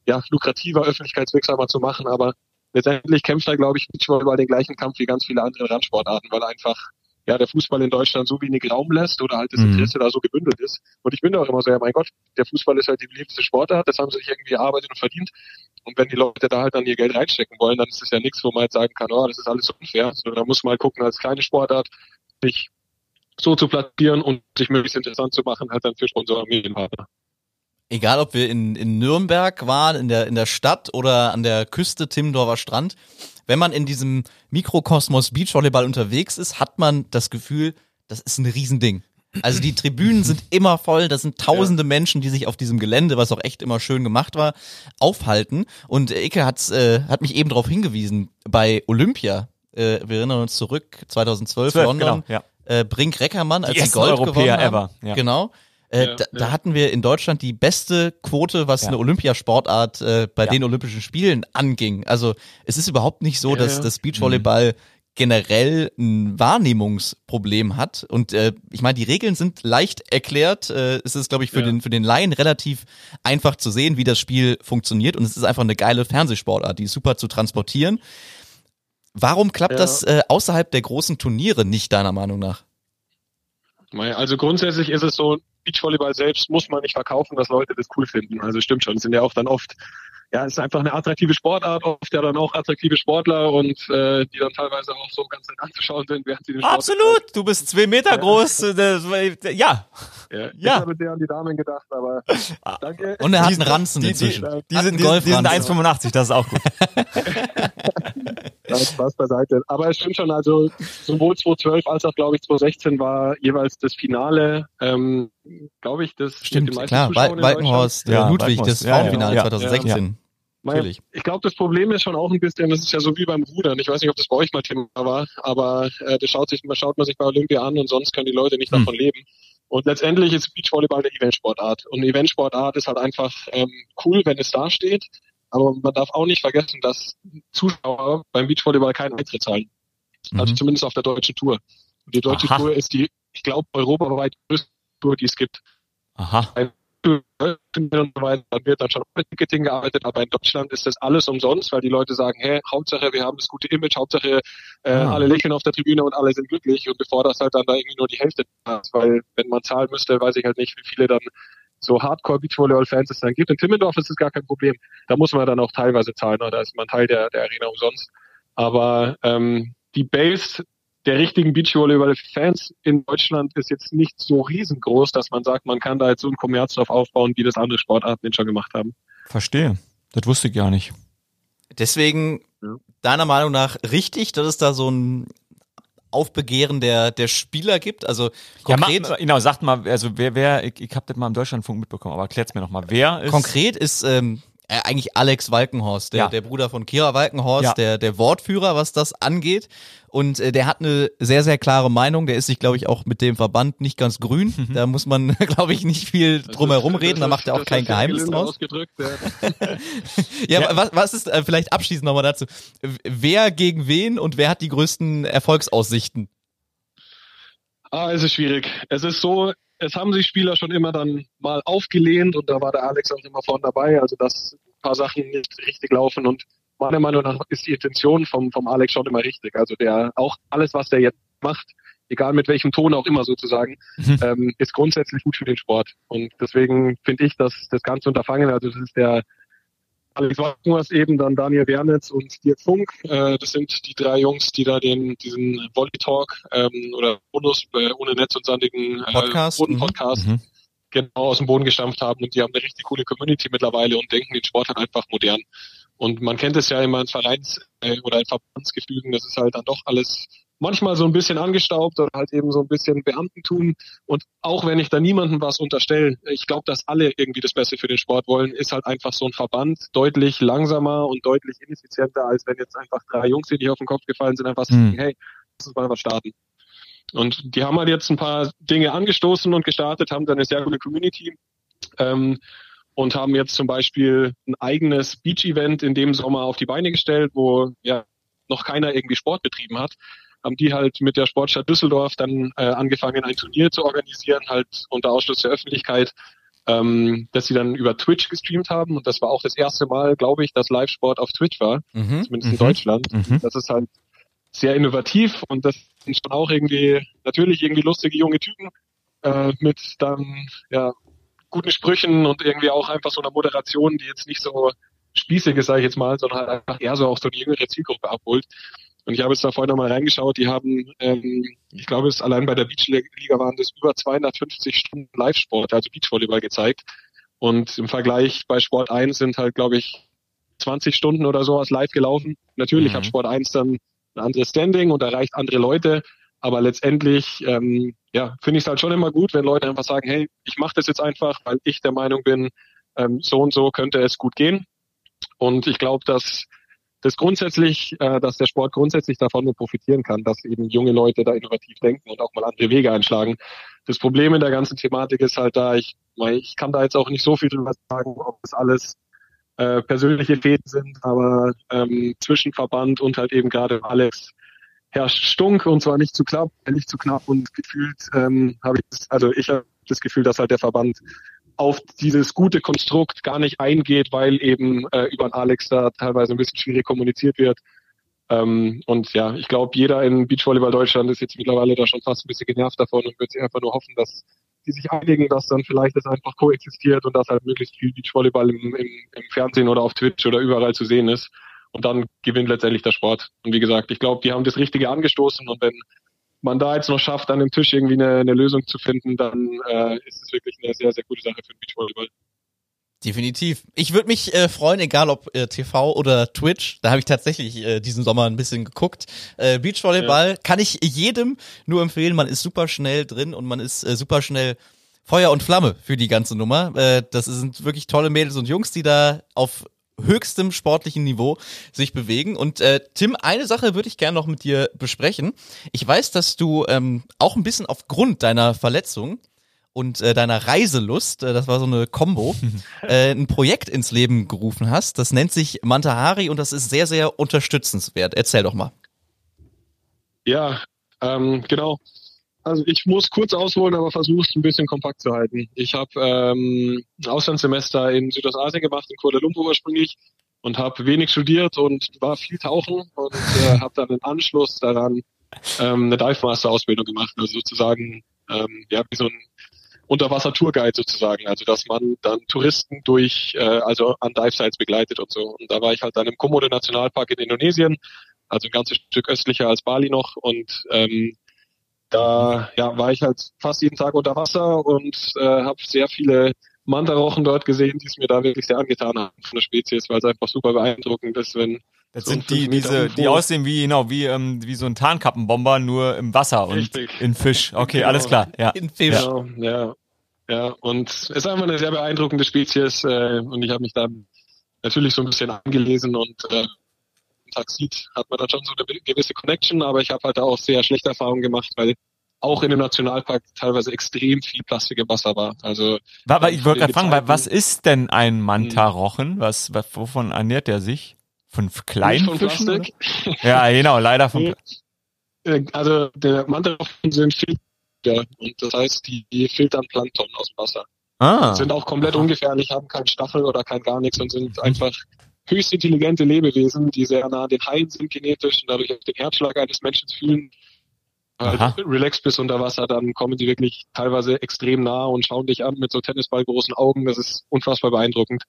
ja, lukrativer, öffentlichkeitswirksamer zu machen. Aber letztendlich kämpft da, glaube ich, Beachvolleyball den gleichen Kampf wie ganz viele andere Randsportarten, weil einfach ja der Fußball in Deutschland so wenig Raum lässt oder halt das Mhm. Interesse da so gebündelt ist. Und ich bin da auch immer so, ja mein Gott, der Fußball ist halt die beliebteste Sportart, das haben sie sich irgendwie erarbeitet und verdient. Und wenn die Leute da halt dann ihr Geld reinstecken wollen, dann ist es ja nichts, wo man jetzt sagen kann, oh, das ist alles so unfair. Also, da muss man halt gucken, als kleine Sportart sich so zu platzieren und sich möglichst interessant zu machen, halt dann für Sponsoren und Medienpartner. Egal, ob wir in, in Nürnberg waren, in der, in der Stadt oder an der Küste Timmendorfer Strand, wenn man in diesem Mikrokosmos Beachvolleyball unterwegs ist, hat man das Gefühl, das ist ein Riesending. Also die Tribünen sind immer voll, das sind tausende Menschen, die sich auf diesem Gelände, was auch echt immer schön gemacht war, aufhalten. Und Icke hat's, äh, hat mich eben darauf hingewiesen, bei Olympia, äh, wir erinnern uns zurück, 2012 Zwölf, London, genau, ja. äh, Brink Reckermann, als Die Gold Europäer gewonnen haben. ever, ja. Genau. Äh, Ja, da, da ja. hatten wir in Deutschland die beste Quote, was Ja. eine Olympiasportart äh, bei Ja. den Olympischen Spielen anging. Also es ist überhaupt nicht so, Ja, dass ja. das Beachvolleyball generell ein Wahrnehmungsproblem hat. Und äh, ich meine, die Regeln sind leicht erklärt. Äh, es ist, glaube ich, für Ja. den für den Laien relativ einfach zu sehen, wie das Spiel funktioniert. Und es ist einfach eine geile Fernsehsportart, die ist super zu transportieren. Warum klappt Ja. das äh, außerhalb der großen Turniere nicht, deiner Meinung nach? Also grundsätzlich ist es so, Beachvolleyball selbst muss man nicht verkaufen, dass Leute das cool finden. Also stimmt schon, es sind ja auch dann oft, ja, es ist einfach eine attraktive Sportart, oft ja dann auch attraktive Sportler und äh, die dann teilweise auch so ganz nett anzuschauen sind, während sie den Sport Absolut, du bist zwei Meter groß. äh, Ja, Ja, Ja. ich habe sehr an die Damen gedacht, aber danke. Und er hat Die- einen Ranzen die- die- inzwischen. die Hat sind, die, die sind Golfranzen. 1,85, das ist auch gut. Ja, Spaß beiseite. Aber es stimmt schon, also sowohl 2012 als auch, glaube ich, 2016 war jeweils das Finale, ähm, glaube ich, das mit Stimmt, den meisten klar. Zuschauern Wal in Walkenhorst, äh, Ja, Ludwig, Walkenhorst. das Ja, ja, Frauenfinale ja. 2016. Mein- Natürlich. Ich glaube, das Problem ist schon auch ein bisschen, das ist ja so wie beim Rudern. Ich weiß nicht, ob das bei euch mal Thema war, aber äh, das schaut, sich, schaut man sich bei Olympia an und sonst können die Leute nicht Hm. davon leben. Und letztendlich ist Beachvolleyball eine Eventsportart. Und eine Eventsportart ist halt einfach ähm, cool, wenn es da steht. Aber man darf auch nicht vergessen, dass Zuschauer beim Beachvolleyball keinen Eintritt zahlen. Also Mhm. zumindest auf der deutschen Tour. Und die deutsche Aha. Tour ist die, ich glaube, europaweit größte Tour, die es gibt. Aha. und so weiter, dann wird dann schon mit Ticketing gearbeitet, aber in Deutschland ist das alles umsonst, weil die Leute sagen, hey, Hauptsache wir haben das gute Image, Hauptsache äh, Ah. alle lächeln auf der Tribüne und alle sind glücklich und bevor das halt dann da irgendwie nur die Hälfte ist, weil wenn man zahlen müsste, weiß ich halt nicht, wie viele dann so Hardcore Beachvolleyball-Fans es dann gibt. In Timmendorf ist es gar kein Problem. Da muss man dann auch teilweise zahlen, ne? da ist man Teil der, der Arena umsonst. Aber ähm, die Base der richtigen Beachvolleyball-Fans in Deutschland ist jetzt nicht so riesengroß, dass man sagt, man kann da jetzt so einen Kommerz drauf aufbauen, wie das andere Sportarten jetzt schon gemacht haben. Verstehe. Das wusste ich gar nicht. Deswegen, deiner Meinung nach, richtig, dass es da so ein Aufbegehren der, der Spieler gibt? Also konkret, Ja, mach, genau, sagt mal, also wer, wer, ich, ich habe das mal im Deutschlandfunk mitbekommen, aber erklärt's mir noch mal. Wer ist konkret ist ähm, äh, eigentlich Alex Walkenhorst, der, Ja. der Bruder von Kira Walkenhorst, Ja. der, der Wortführer, was das angeht. Und äh, der hat eine sehr, sehr klare Meinung. Der ist sich, glaube ich, auch mit dem Verband nicht ganz grün. Mhm. Da muss man, glaube ich, nicht viel drumherum Das reden. Da macht er auch kein Geheimnis draus. Ausgedrückt, ja. Ja, was, was ist äh, vielleicht abschließend nochmal dazu? Wer gegen wen und wer hat die größten Erfolgsaussichten? Ah, es ist schwierig. Es ist so, es haben sich Spieler schon immer dann mal aufgelehnt und da war der Alex auch immer vorne dabei, also dass ein paar Sachen nicht richtig laufen und meiner Meinung nach ist die Intention vom, vom Alex schon immer richtig. Also der, auch alles, was der jetzt macht, egal mit welchem Ton auch immer sozusagen, Mhm. ähm, ist grundsätzlich gut für den Sport. Und deswegen finde ich, dass das ganze Unterfangen, also das ist der Alex Walkenhorst eben, dann Daniel Bernitz und Dirk Funk. Äh, das sind die drei Jungs, die da den diesen Volley Talk ähm, oder Bonus äh, ohne Netz und sandigen äh, Podcast, Boden mhm. Podcast Mhm. genau aus dem Boden gestampft haben und die haben eine richtig coole Community mittlerweile und denken den Sport halt einfach modern. Und man kennt es ja immer in Vereins- äh, oder in Verbandsgefügen, das ist halt dann doch alles manchmal so ein bisschen angestaubt oder halt eben so ein bisschen Beamtentum. Und auch wenn ich da niemandem was unterstelle, ich glaube, dass alle irgendwie das Beste für den Sport wollen, ist halt einfach so ein Verband deutlich langsamer und deutlich ineffizienter, als wenn jetzt einfach drei Jungs, die nicht auf den Kopf gefallen sind, einfach Mhm. sagen, hey, lass uns mal was starten. Und die haben halt jetzt ein paar Dinge angestoßen und gestartet, haben dann eine sehr gute Community ähm, und haben jetzt zum Beispiel ein eigenes Beach-Event in dem Sommer auf die Beine gestellt, wo ja noch keiner irgendwie Sport betrieben hat. Haben die halt mit der Sportstadt Düsseldorf dann äh, angefangen, ein Turnier zu organisieren, halt unter Ausschluss der Öffentlichkeit, ähm, dass sie dann über Twitch gestreamt haben. Und das war auch das erste Mal, glaube ich, dass Live-Sport auf Twitch war Mhm. zumindest Mhm. in Deutschland. Mhm. Das ist halt sehr innovativ und das sind schon auch irgendwie, natürlich irgendwie lustige junge Typen äh, mit dann ja guten Sprüchen und irgendwie auch einfach so einer Moderation, die jetzt nicht so spießig ist, sage ich jetzt mal, sondern halt einfach eher so auch so die jüngere Zielgruppe abholt. Und ich habe jetzt da vorhin nochmal reingeschaut, die haben, ähm, ich glaube, es allein bei der Beachliga waren das über 250 Stunden Live-Sport, also Beachvolleyball gezeigt. Und im Vergleich bei Sport 1 sind halt, glaube ich, 20 Stunden oder sowas live gelaufen. Natürlich Mhm. hat Sport 1 dann ein anderes Standing und erreicht andere Leute, aber letztendlich ähm, ja, finde ich es halt schon immer gut, wenn Leute einfach sagen, hey, ich mache das jetzt einfach, weil ich der Meinung bin, ähm, so und so könnte es gut gehen. Und ich glaube, dass das grundsätzlich, äh, dass der Sport grundsätzlich davon nur profitieren kann, dass eben junge Leute da innovativ denken und auch mal andere Wege einschlagen. Das Problem in der ganzen Thematik ist halt da, ich, ich kann da jetzt auch nicht so viel drüber sagen, ob das alles äh, persönliche Fäden sind, aber ähm, zwischen Verband und halt eben gerade Alex herrscht Stunk und zwar nicht zu knapp, nicht zu knapp und gefühlt ähm, habe ich also ich habe das Gefühl, dass halt der Verband auf dieses gute Konstrukt gar nicht eingeht, weil eben äh, über Alex da teilweise ein bisschen schwierig kommuniziert wird. Ähm, und ja, ich glaube, jeder in Beachvolleyball Deutschland ist jetzt mittlerweile da schon fast ein bisschen genervt davon und wird sich einfach nur hoffen, dass die sich einigen, dass dann vielleicht das einfach koexistiert und dass halt möglichst viel Beachvolleyball im, im, im Fernsehen oder auf Twitch oder überall zu sehen ist. Und dann gewinnt letztendlich der Sport. Und wie gesagt, ich glaube, die haben das Richtige angestoßen und wenn man da jetzt noch schafft, an dem Tisch irgendwie eine, eine Lösung zu finden, dann äh, ist es wirklich eine sehr, sehr gute Sache für den Beachvolleyball. Definitiv. Ich würde mich äh, freuen, egal ob äh, TV oder Twitch. Da habe ich tatsächlich äh, diesen Sommer ein bisschen geguckt. Äh, Beachvolleyball ja. kann ich jedem nur empfehlen. Man ist super schnell drin und man ist äh, super schnell Feuer und Flamme für die ganze Nummer. Äh, das sind wirklich tolle Mädels und Jungs, die da auf höchstem sportlichen Niveau sich bewegen. Und äh, Tim, eine Sache würde ich gerne noch mit dir besprechen. Ich weiß, dass du ähm, auch ein bisschen aufgrund deiner Verletzung und äh, deiner Reiselust, äh, das war so eine Combo, äh, ein Projekt ins Leben gerufen hast. Das nennt sich Mantahari und das ist sehr, sehr unterstützenswert. Erzähl doch mal. Ja, ähm, genau. Also ich muss kurz ausholen, aber versuche es ein bisschen kompakt zu halten. Ich habe ähm, ein Auslandssemester in Südostasien gemacht, in Kuala Lumpur ursprünglich und habe wenig studiert und war viel tauchen und äh, habe dann im Anschluss daran ähm, eine Dive Master Ausbildung gemacht, also sozusagen ähm, ja wie so ein Unterwasser-Tourguide sozusagen, also dass man dann Touristen durch, äh, also an Dive-Sites begleitet und so. Und da war ich halt dann im Komodo Nationalpark in Indonesien, also ein ganzes Stück östlicher als Bali noch und ähm, da ja, war ich halt fast jeden Tag unter Wasser und äh, habe sehr viele Mantarochen dort gesehen, die es mir da wirklich sehr angetan haben von der Spezies, weil es einfach super beeindruckend ist, wenn das so sind die, diese, die aussehen wie, genau, wie, ähm, wie so ein Tarnkappenbomber, nur im Wasser und Richtig. in Fisch. Okay, genau. alles klar, ja. In Fisch. Genau, ja. Ja, und es ist einfach eine sehr beeindruckende Spezies äh, und ich habe mich da natürlich so ein bisschen angelesen und äh, Taxid hat man dann schon so eine gewisse Connection, aber ich habe halt auch sehr schlechte Erfahrungen gemacht, weil auch in dem Nationalpark teilweise extrem viel Plastik im Wasser war. Also war, ich wollte gerade fragen, was ist denn ein Mantarochen? Was, was wovon ernährt der sich? Von kleinen von Fischen? Plastik. Ja, genau, leider von. Äh, also der Mantarochen sind viel ja, und das heißt, die, die filtern Plankton aus dem Wasser. Ah. Sind auch komplett ungefährlich, haben keinen Stachel oder kein gar nichts und sind einfach höchst intelligente Lebewesen, die sehr nah an den Haien sind genetisch und dadurch auch den Herzschlag eines Menschen fühlen. Halt relaxed bis unter Wasser, dann kommen die wirklich teilweise extrem nah und schauen dich an mit so Tennisballgroßen Augen. Das ist unfassbar beeindruckend.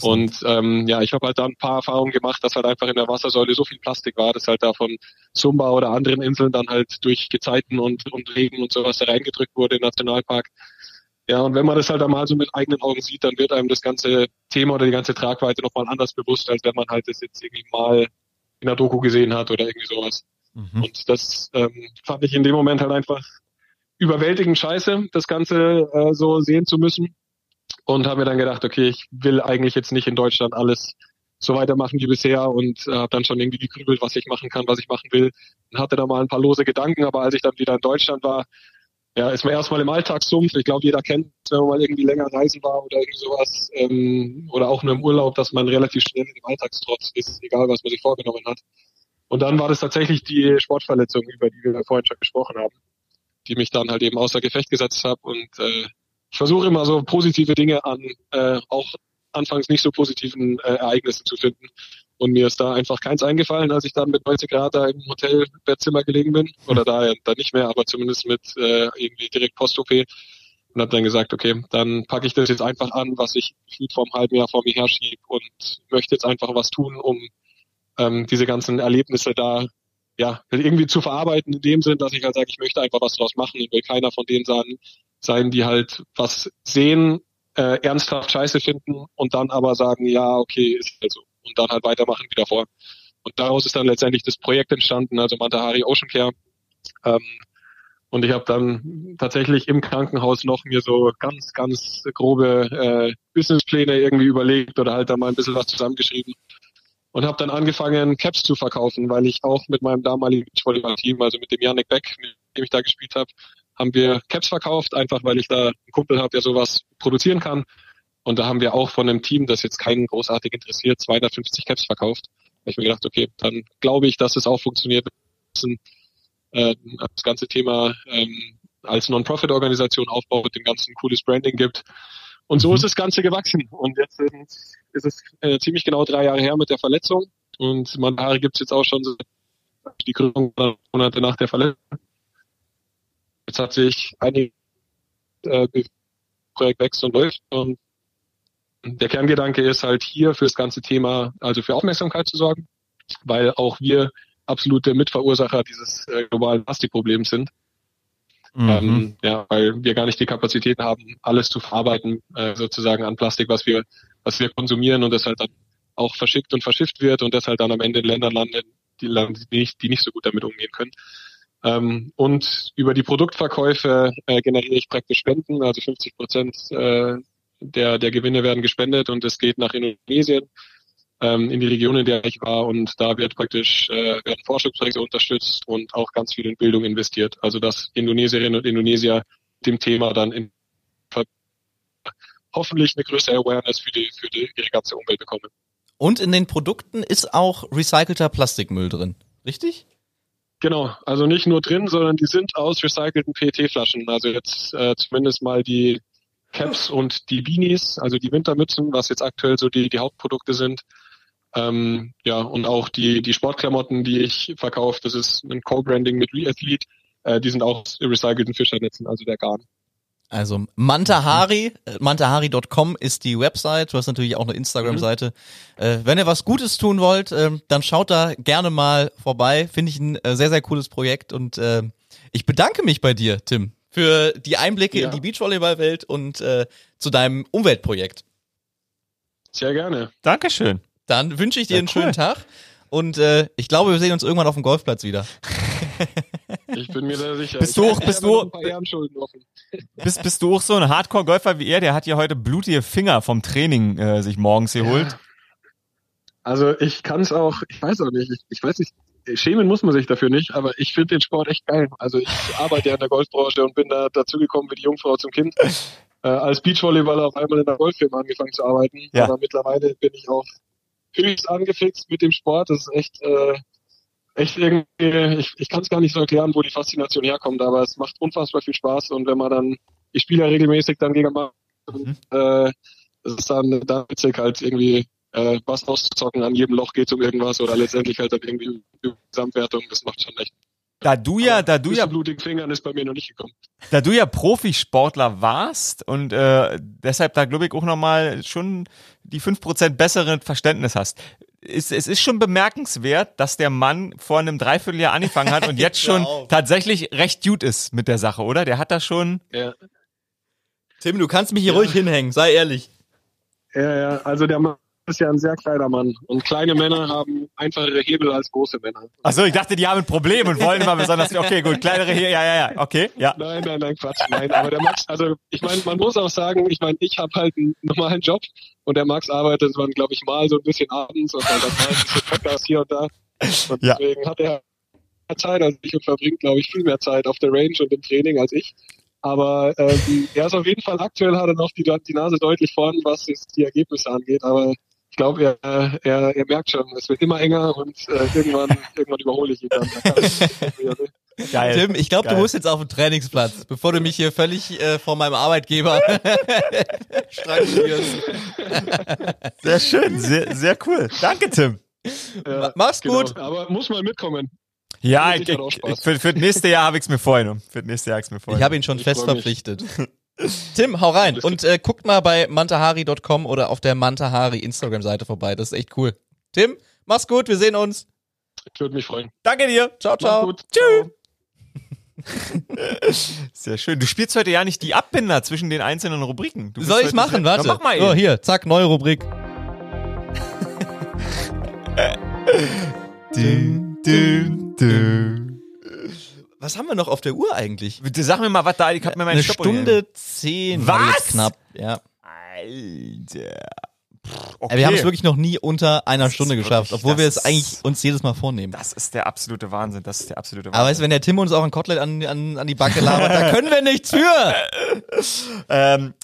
Und ähm, ja, ich habe halt da ein paar Erfahrungen gemacht, dass halt einfach in der Wassersäule so viel Plastik war, dass halt da von Sumba oder anderen Inseln dann halt durch Gezeiten und, und Regen und sowas da reingedrückt wurde im Nationalpark. Ja, und wenn man das halt einmal so mit eigenen Augen sieht, dann wird einem das ganze Thema oder die ganze Tragweite nochmal anders bewusst, als wenn man halt das jetzt irgendwie mal in der Doku gesehen hat oder irgendwie sowas. Mhm. Und das ähm, fand ich in dem Moment halt einfach überwältigend scheiße, das Ganze äh, so sehen zu müssen. Und habe mir dann gedacht, okay, ich will eigentlich jetzt nicht in Deutschland alles so weitermachen wie bisher und äh, habe dann schon irgendwie gegrübelt, was ich machen kann, was ich machen will. Und hatte da mal ein paar lose Gedanken, aber als ich dann wieder in Deutschland war, ja, ist man erstmal im Alltagssumpf. Ich glaube, jeder kennt, wenn man mal irgendwie länger reisen war oder irgendwie sowas, ähm, oder auch nur im Urlaub, dass man relativ schnell im Alltagstrotz ist, egal was man sich vorgenommen hat. Und dann war das tatsächlich die Sportverletzung, über die wir vorhin schon gesprochen haben, die mich dann halt eben außer Gefecht gesetzt hat. Und äh, ich versuche immer so positive Dinge an äh, auch anfangs nicht so positiven äh, Ereignissen zu finden. Und mir ist da einfach keins eingefallen, als ich dann mit 90 Grad da im Hotelbettzimmer gelegen bin. Oder da, da nicht mehr, aber zumindest mit äh, irgendwie direkt Post-OP. Und habe dann gesagt, okay, dann packe ich das jetzt einfach an, was ich vor einem halben Jahr vor mir herschieb und möchte jetzt einfach was tun, um ähm, diese ganzen Erlebnisse da ja irgendwie zu verarbeiten in dem Sinn, dass ich halt sage, ich möchte einfach was draus machen. Ich will keiner von denen sein, sein die halt was sehen, äh, ernsthaft scheiße finden und dann aber sagen, ja, okay, ist halt so und dann halt weitermachen wie davor. Und daraus ist dann letztendlich das Projekt entstanden, also Mantahari Ocean Care. Ähm, und ich habe dann tatsächlich im Krankenhaus noch mir so ganz, ganz grobe äh, Businesspläne irgendwie überlegt oder halt da mal ein bisschen was zusammengeschrieben. und habe dann angefangen, Caps zu verkaufen, weil ich auch mit meinem damaligen Beachvolleyball-Team, also mit dem Yannick Beck, mit dem ich da gespielt habe, haben wir Caps verkauft, einfach weil ich da einen Kumpel habe, der sowas produzieren kann. Und da haben wir auch von einem Team, das jetzt keinen großartig interessiert, 250 Caps verkauft. Da hab ich mir gedacht, okay, dann glaube ich, dass es auch funktioniert, äh, das ganze Thema ähm, als Non-Profit-Organisation aufbaut, dem ganzen cooles Branding gibt. Und so ist das Ganze gewachsen. Und jetzt sind, ist es äh, ziemlich genau drei Jahre her mit der Verletzung. Und Mandari gibt's jetzt auch schon die Gründung Monate nach der Verletzung. Jetzt hat sich einige äh, Projekt wächst und läuft. Und der Kerngedanke ist halt hier für das ganze Thema, also für Aufmerksamkeit zu sorgen, weil auch wir absolute Mitverursacher dieses äh, globalen Plastikproblems sind. Mhm. Ähm, ja, weil wir gar nicht die Kapazitäten haben, alles zu verarbeiten, äh, sozusagen an Plastik, was wir, was wir konsumieren und das halt dann auch verschickt und verschifft wird und das halt dann am Ende in Ländern landet, die, die, nicht, die nicht so gut damit umgehen können. Ähm, und über die Produktverkäufe äh, generiere ich praktisch Spenden, also 50 Prozent äh, der, der Gewinne werden gespendet und es geht nach Indonesien ähm, in die Region, in der ich war und da wird praktisch äh, werden Forschungsprojekte unterstützt und auch ganz viel in Bildung investiert. Also dass Indonesierinnen und Indonesier dem Thema dann in hoffentlich eine größere Awareness für die für die ihre ganze Umwelt bekommen. Und in den Produkten ist auch recycelter Plastikmüll drin, richtig? Genau, also nicht nur drin, sondern die sind aus recycelten PET-Flaschen. Also jetzt äh, zumindest mal die Caps und die Beanies, also die Wintermützen, was jetzt aktuell so die, die Hauptprodukte sind. Ähm, ja, und auch die, die Sportklamotten, die ich verkaufe, das ist ein Co-Branding mit Reathlete, äh, die sind auch aus recycelten Fischernetzen, also der Garn. Also Mantahari, äh, mantahari.com ist die Website. Du hast natürlich auch eine Instagram-Seite. Äh, wenn ihr was Gutes tun wollt, äh, dann schaut da gerne mal vorbei. Finde ich ein äh, sehr, sehr cooles Projekt und äh, ich bedanke mich bei dir, Tim, für die Einblicke Ja. in die Beachvolleyball-Welt und äh, zu deinem Umweltprojekt. Sehr gerne. Dankeschön. Dann wünsche ich dir Ja, einen cool. schönen Tag und äh, ich glaube, wir sehen uns irgendwann auf dem Golfplatz wieder. Ich bin mir da sicher. Bist du auch- bist du-. Bist, bist du auch so ein Hardcore-Golfer wie er? Der hat ja heute blutige Finger vom Training äh, sich morgens geholt. Also ich kann es auch, ich weiß auch nicht, ich, ich weiß nicht, schämen muss man sich dafür nicht, aber ich finde den Sport echt geil. Also ich arbeite ja in der Golfbranche und bin da dazugekommen wie die Jungfrau zum Kind. Äh, als Beachvolleyballer auf einmal in der Golffirma angefangen zu arbeiten. Ja. Aber mittlerweile bin ich auch höchst angefixt mit dem Sport. Das ist echt, äh, echt irgendwie, ich, ich kann es gar nicht so erklären, wo die Faszination herkommt, aber es macht unfassbar viel Spaß und wenn man dann, ich spiele ja regelmäßig dann gegen mal, Mhm. äh, es ist dann da witzig halt irgendwie äh, was auszuzocken, an jedem Loch geht um irgendwas oder letztendlich halt dann irgendwie die Gesamtwertung, das macht schon echt. Da du ja, da du ja blutigen Fingern ist bei mir noch nicht gekommen. da du ja Profisportler warst und äh, deshalb da glaube ich auch nochmal schon die 5% besseren Verständnis hast. Ist, es ist schon bemerkenswert, dass der Mann vor einem Dreivierteljahr angefangen hat und jetzt schon auf. tatsächlich recht gut ist mit der Sache, oder? Der hat da schon. Ja, Tim, du kannst mich hier ruhig hinhängen, sei ehrlich. ja, ja. also der Mann ist ja ein sehr kleiner Mann und kleine Männer haben einfachere Hebel als große Männer. Achso, ich dachte, die haben ein Problem und wollen immer besonders. Okay, gut, kleinere hier, ja, ja, ja, okay, ja. Nein, nein, nein, Quatsch, nein. Aber der Max, also ich meine, man muss auch sagen, ich meine, ich habe halt einen normalen Job und der Max arbeitet man, glaube ich, mal so ein bisschen abends und dann mal ein bisschen Podcast hier und da. Und Ja. deswegen hat er mehr Zeit als ich und verbringt, glaube ich, viel mehr Zeit auf der Range und im Training als ich. Aber ähm, er ist auf jeden Fall aktuell hat er noch die, die Nase deutlich vorn, was jetzt die Ergebnisse angeht. Aber ich glaube, er, er, er merkt schon, es wird immer enger und äh, irgendwann, irgendwann überhole ich ihn dann. Ich- Geil. Tim, ich glaube, du musst jetzt auf den Trainingsplatz, bevor du mich hier völlig äh, vor meinem Arbeitgeber strangulierst. Sehr schön, sehr, sehr cool. Danke, Tim. Ja, Mach's genau. gut. Aber muss mal mitkommen. Ja, ich, ich, Spaß. für, für das nächste Jahr habe ich es mir vorgenommen. Für das nächste Jahr habe ich es mir Ich vorgenommen. habe ihn schon Ich fest verpflichtet. Tim, hau rein und äh, guckt mal bei mantahari.com oder auf der Mantahari Instagram-Seite vorbei. Das ist echt cool. Tim, mach's gut, wir sehen uns. Ich würde mich freuen. Danke dir. Ciao, ciao. gut. Tschüss. Sehr schön. Du spielst heute ja nicht die Abbinder zwischen den einzelnen Rubriken. Soll ich's machen? sehr- Warte. Na, mach mal so, eben. hier, zack, neue Rubrik. Dün, dün, dün. Was haben wir noch auf der Uhr eigentlich? Sag mir mal, was da, ich hab mir meinen Eine Stoppuhr. Stunde zehn. Was? Knapp, ja. Alter. Okay. Wir haben es wirklich noch nie unter einer Stunde ist geschafft, wirklich- obwohl wir das es eigentlich uns jedes Mal vornehmen. Das ist der absolute Wahnsinn. Das ist der absolute Aber weißt Wahnsinn. du, wenn der Tim uns auch ein Kotelett an, an, an die Backe labert, da können wir nichts für. ähm,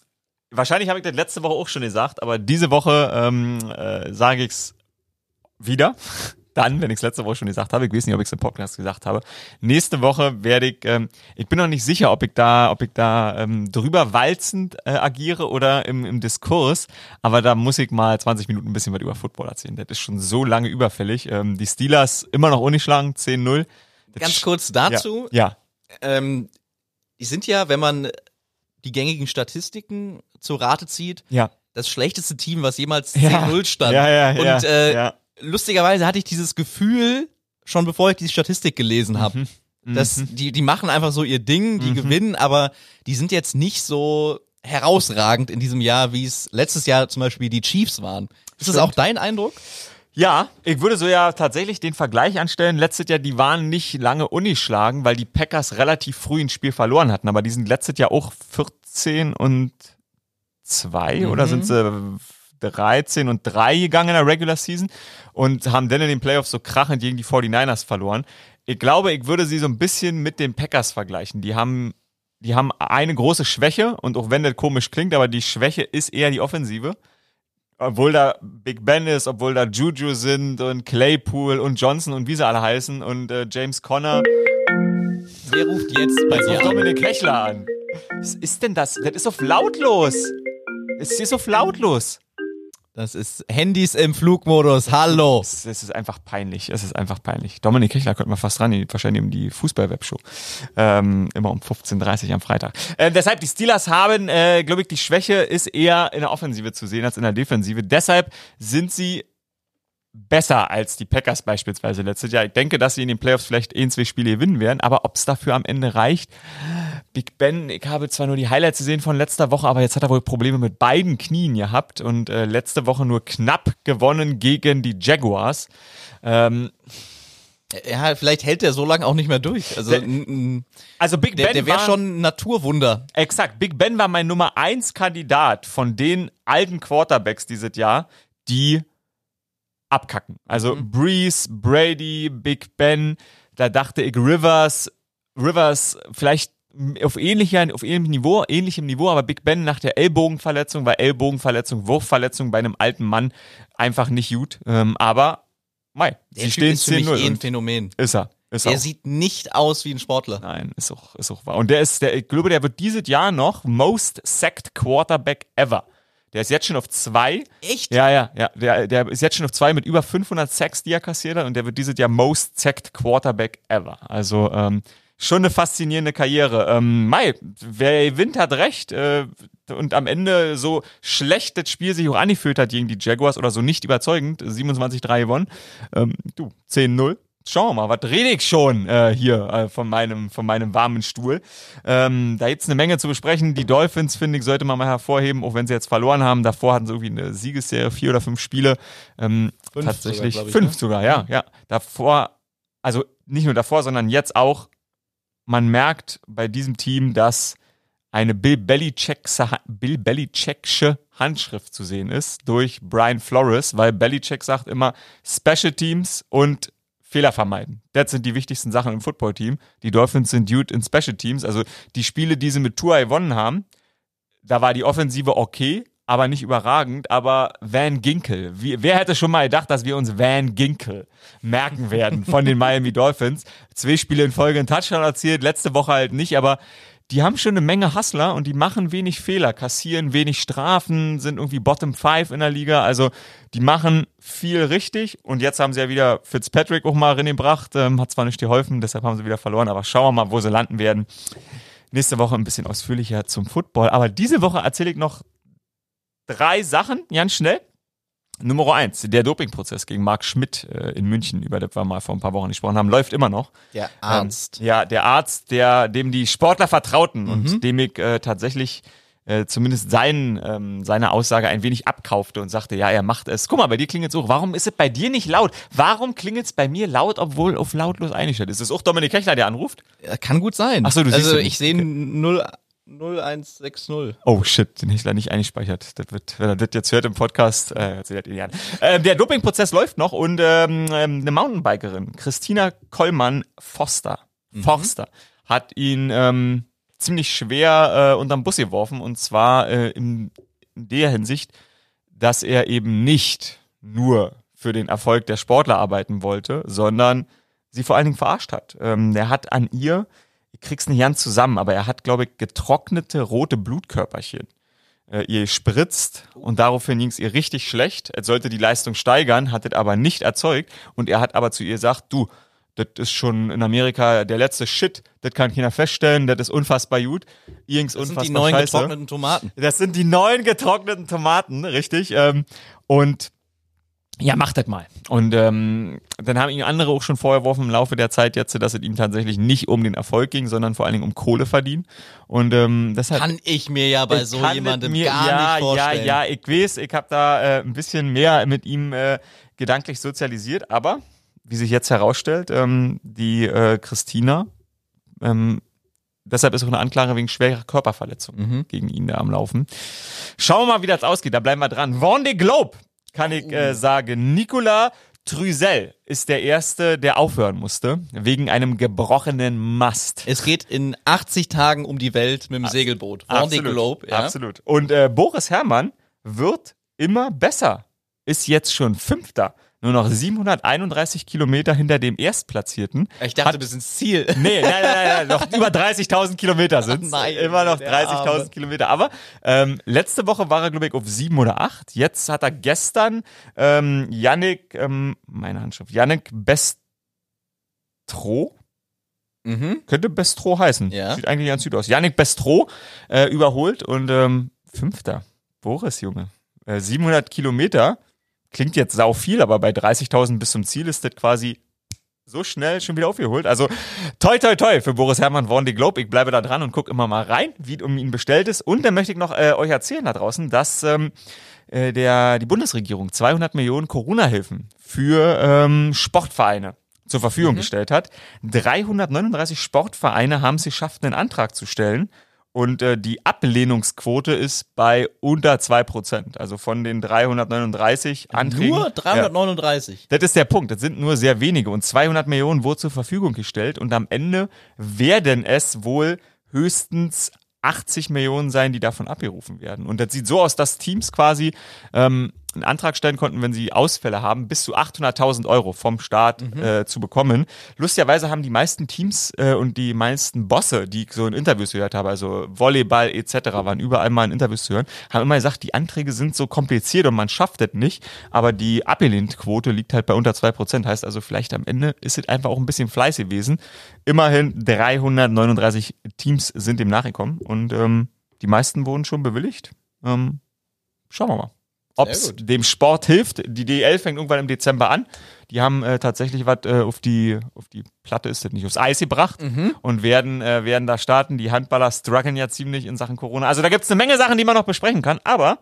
wahrscheinlich habe ich das letzte Woche auch schon gesagt, aber diese Woche ähm, äh, sage ich's wieder. Dann, wenn ich es letzte Woche schon gesagt habe, ich weiß nicht, ob ich es im Podcast gesagt habe. Nächste Woche werde ich, ähm, ich bin noch nicht sicher, ob ich da, ob ich da ähm, drüber walzend äh, agiere oder im, im Diskurs, aber da muss ich mal 20 Minuten ein bisschen was über Football erzählen. Das ist schon so lange überfällig. Ähm, die Steelers immer noch ungeschlagen, 10-0. Das Ganz kurz dazu. Ja, Ähm, die sind ja, wenn man die gängigen Statistiken zu Rate zieht, ja. das schlechteste Team, was jemals Ja. 10-0 stand. Ja, ja, Und ja, äh, ja. Lustigerweise hatte ich dieses Gefühl, schon bevor ich die Statistik gelesen habe, Mhm. dass die, die machen einfach so ihr Ding, die gewinnen, aber die sind jetzt nicht so herausragend in diesem Jahr, wie es letztes Jahr zum Beispiel die Chiefs waren. Ist das Stimmt. auch dein Eindruck? Ja, ich würde so ja tatsächlich den Vergleich anstellen. Letztes Jahr, die waren nicht lange unischlagen, weil die Packers relativ früh ein Spiel verloren hatten. Aber die sind letztes Jahr auch 14 und 2 oder sind sie 13 und 3 gegangen in der Regular Season und haben dann in den Playoffs so krachend gegen die 49ers verloren. Ich glaube, ich würde sie so ein bisschen mit den Packers vergleichen. Die haben, die haben eine große Schwäche und auch wenn das komisch klingt, aber die Schwäche ist eher die Offensive obwohl da Big Ben ist, obwohl da Juju sind und Claypool und Johnson und wie sie alle heißen und äh, James Conner. Wer ruft jetzt bei dir? Dominik Hechler an. Was ist denn das? Das ist auf lautlos. Es ist auf lautlos. Das ist Handys im Flugmodus. Hallo. Es, es ist einfach peinlich. Es ist einfach peinlich. Dominik Hechler könnte man fast ran, wahrscheinlich um die Fußball-Webshow. Ähm, immer um 15.30 Uhr am Freitag. Äh, deshalb, die Steelers haben, äh, glaube ich, die Schwäche ist eher in der Offensive zu sehen als in der Defensive. Deshalb sind sie besser als die Packers beispielsweise letztes Jahr. Ich denke, dass sie in den Playoffs vielleicht ein, zwei Spiele gewinnen werden, aber ob es dafür am Ende reicht, Big Ben, ich habe zwar nur die Highlights gesehen von letzter Woche, aber jetzt hat er wohl Probleme mit beiden Knien gehabt und äh, letzte Woche nur knapp gewonnen gegen die Jaguars. Ähm, Ja, vielleicht hält der so lange auch nicht mehr durch. Also Der- also Big der, Ben der wäre war, schon ein Naturwunder. Exakt, Big Ben war mein Nummer eins Kandidat von den alten Quarterbacks dieses Jahr, die abkacken. Also Breeze, Brady, Big Ben, da dachte ich Rivers, Rivers vielleicht auf ähnlicher, auf ähnlichem Niveau, ähnlichem Niveau, aber Big Ben nach der Ellbogenverletzung, weil Ellbogenverletzung, Wurfverletzung bei einem alten Mann einfach nicht gut. Ähm, aber, mei, Der sie Typ stehen ist für mich eh 10-0. ein Phänomen. Ist er. Ist er. auch. sieht nicht aus wie ein Sportler. Nein, ist auch, ist auch wahr. Und der ist, der, ich glaube, der wird dieses Jahr noch Most Sacked Quarterback ever. Der ist jetzt schon auf zwei. Echt? Ja, ja, ja. Der, der ist jetzt schon auf zwei mit über 500 Sacks, die er kassiert hat. Und der wird dieses Jahr Most Sacked Quarterback ever. Also, ähm, schon eine faszinierende Karriere. Ähm, Mai, wer gewinnt, hat recht. Äh, und am Ende so schlecht das Spiel sich auch angefühlt hat gegen die Jaguars oder so nicht überzeugend, 27-3 gewonnen. Ähm, du, 10-0. Schauen wir mal, was rede ich schon äh, hier äh, von, meinem, von meinem warmen Stuhl. Ähm, da gibt's eine Menge zu besprechen. Die Dolphins, finde ich, sollte man mal hervorheben, auch wenn sie jetzt verloren haben. Davor hatten sie irgendwie eine Siegesserie, vier oder fünf Spiele. Ähm, Fünf tatsächlich sogar, ich, fünf ne? sogar, ja, ja. Davor, also nicht nur davor, sondern jetzt auch, man merkt bei diesem Team, dass eine Bill Belichickse, Bill Belichicksche Handschrift zu sehen ist durch Brian Flores, weil Belichick sagt immer Special Teams und Fehler vermeiden. Das sind die wichtigsten Sachen im Footballteam. Die Dolphins sind gut in Special Teams. Also die Spiele, die sie mit Tua gewonnen haben, da war die Offensive okay, aber nicht überragend. Aber Van Ginkel, wie, wer hätte schon mal gedacht, dass wir uns Van Ginkel merken werden von den Miami Dolphins? Zwei Spiele in Folge einen Touchdown erzielt, letzte Woche halt nicht, aber die haben schon eine Menge Hustler und die machen wenig Fehler, kassieren wenig Strafen, sind irgendwie Bottom Five in der Liga. Also die machen viel richtig und jetzt haben sie ja wieder Fitzpatrick auch mal reingebracht, ähm, hat zwar nicht geholfen, deshalb haben sie wieder verloren, aber schauen wir mal, wo sie landen werden. Nächste Woche ein bisschen ausführlicher zum Football, aber diese Woche erzähle ich noch drei Sachen, ganz schnell. Nummer eins, der Dopingprozess gegen Marc Schmidt äh, in München, über das wir mal vor ein paar Wochen gesprochen haben, läuft immer noch. Der Arzt. Ähm, ja, der Arzt, der, dem die Sportler vertrauten Mhm. und dem ich äh, tatsächlich äh, zumindest sein, ähm, seine Aussage ein wenig abkaufte und sagte, ja, er macht es. Guck mal, bei dir klingelt es auch. Warum ist es bei dir nicht laut? Warum klingelt es bei mir laut, obwohl auf lautlos eingestellt ist? Ist es auch Dominik Kechler, der anruft? Ja, Kann gut sein. Ach so, du siehst Also ich sehe null, 0160. Oh shit, den hätte ich leider nicht eingespeichert. Das wird, wenn er das jetzt hört im Podcast, äh, erzählt ihr an. Äh, der Dopingprozess läuft noch und ähm, ähm, eine Mountainbikerin, Christina Kollmann Foster, Forster, hat ihn ähm, ziemlich schwer äh, unterm Bus geworfen und zwar äh, in, in der Hinsicht, dass er eben nicht nur für den Erfolg der Sportler arbeiten wollte, sondern sie vor allen Dingen verarscht hat. Ähm, er hat an ihr, ich krieg's nicht ganz zusammen, aber er hat, glaube ich, getrocknete rote Blutkörperchen äh, ihr spritzt und daraufhin ging's ihr richtig schlecht. Er sollte die Leistung steigern, hat es aber nicht erzeugt und er hat aber zu ihr gesagt, du, das ist schon in Amerika der letzte Shit, das kann keiner feststellen, das ist unfassbar gut. Ihr ging's Das unfassbar sind die neuen scheiße. getrockneten Tomaten. Das sind die neuen getrockneten Tomaten, richtig. Ähm, und ja, macht das mal. Und ähm, dann haben ihm andere auch schon vorgeworfen im Laufe der Zeit jetzt, dass es ihm tatsächlich nicht um den Erfolg ging, sondern vor allen Dingen um Kohle verdienen. Und ähm, deshalb Kann ich mir ja bei so jemandem mir, gar ja, nicht vorstellen. Ja, ja, ich weiß, ich habe da äh, ein bisschen mehr mit ihm äh, gedanklich sozialisiert, aber wie sich jetzt herausstellt, ähm, die äh, Christina, ähm, deshalb ist auch eine Anklage wegen schwerer Körperverletzung Mhm. gegen ihn da am Laufen. Schauen wir mal, wie das ausgeht, da bleiben wir dran. Vendée Globe, kann ich Oh. äh, sagen. Nicolas Trüsel ist der Erste, der aufhören musste, wegen einem gebrochenen Mast. Es geht in 80 Tagen um die Welt mit dem Segelboot. Vendée Globe, ja. Absolut. Und äh, Boris Herrmann wird immer besser. Ist jetzt schon Fünfter. Nur noch 731 Kilometer hinter dem Erstplatzierten. Ich dachte, bis ins Ziel. Nee, nein, nein, nein, noch über 30.000 Kilometer sind Nein, Immer noch der 30.000 Arme. Kilometer. Aber ähm, letzte Woche war er, glaube ich, auf sieben oder acht. Jetzt hat er gestern ähm, Yannick, ähm, meine Handschrift, Yannick Bestro, Mhm. könnte Bestro heißen. Ja. Sieht eigentlich ganz süd aus. Yannick Bestro äh, überholt und ähm, Fünfter. Boris, Junge. Äh, 700 Kilometer. Klingt jetzt sau viel, aber bei 30.000 bis zum Ziel ist das quasi so schnell schon wieder aufgeholt. Also toi toi toi für Boris Herrmann Vendée Globe. Ich bleibe da dran und gucke immer mal rein, wie es um ihn bestellt ist. Und dann möchte ich noch äh, euch erzählen da draußen, dass ähm, äh, der, die Bundesregierung 200 Millionen Corona-Hilfen für ähm, Sportvereine zur Verfügung gestellt hat. 339 Sportvereine haben es geschafft, einen Antrag zu stellen. Und äh, die Ablehnungsquote ist bei unter 2%. Also von den 339 Anträgen. Nur Ja. 339. Das ist der Punkt. Das sind nur sehr wenige und 200 Millionen wurden zur Verfügung gestellt und am Ende werden es wohl höchstens 80 Millionen sein, die davon abgerufen werden. Und das sieht so aus, dass Teams quasi ähm, einen Antrag stellen konnten, wenn sie Ausfälle haben, bis zu 800.000 Euro vom Staat äh, zu bekommen. Lustigerweise haben die meisten Teams äh, und die meisten Bosse, die ich so in Interviews gehört habe, also Volleyball etc., waren überall mal in Interviews zu hören, haben immer gesagt, die Anträge sind so kompliziert und man schafft das nicht, aber die Ablehnquote liegt halt bei unter 2%. Heißt also, vielleicht am Ende ist es einfach auch ein bisschen Fleiß gewesen. Immerhin 339 Teams sind dem nachgekommen und ähm, die meisten wurden schon bewilligt. Ähm, schauen wir mal. Ob es dem Sport hilft. Die DL fängt irgendwann im Dezember an. Die haben äh, tatsächlich was äh, auf die auf die Platte ist das nicht aufs Eis gebracht Mhm. und werden äh, werden da starten. Die Handballer strugglen ja ziemlich in Sachen Corona. Also da gibt's eine Menge Sachen, die man noch besprechen kann, aber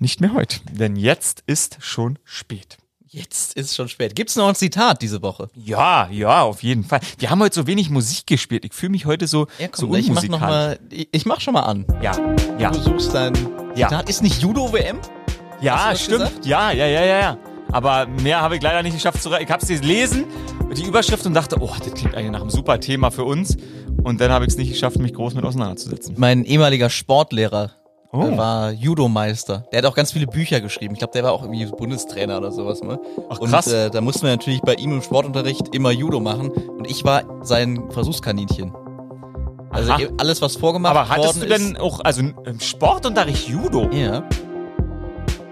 nicht mehr heute, denn jetzt ist schon spät. Jetzt ist schon spät. Gibt's noch ein Zitat diese Woche? Ja, ja, auf jeden Fall. Wir haben heute so wenig Musik gespielt. Ich fühle mich heute so Ja, so komm, ich mach noch mal, ich, ich mach schon mal an. Ja, ja, Du suchst dein Ja. Zitat. Ist nicht Judo-WM? ja, stimmt. gesagt? Ja, ja, ja, ja, ja. Aber mehr habe ich leider nicht geschafft zu. Ich habe es gelesen, die Überschrift und dachte, oh, das klingt eigentlich nach einem super Thema für uns. Und dann habe ich es nicht geschafft, mich groß mit auseinanderzusetzen. Mein ehemaliger Sportlehrer Oh. war Judo-Meister. Der hat auch ganz viele Bücher geschrieben. Ich glaube, der war auch irgendwie Bundestrainer oder sowas. Ne? Ach, und krass. äh, da mussten wir natürlich bei ihm im Sportunterricht immer Judo machen. Und ich war sein Versuchskaninchen. Also Aha. eh, alles, was vorgemacht Aber hattest du denn auch, also im Sportunterricht Judo. Ja.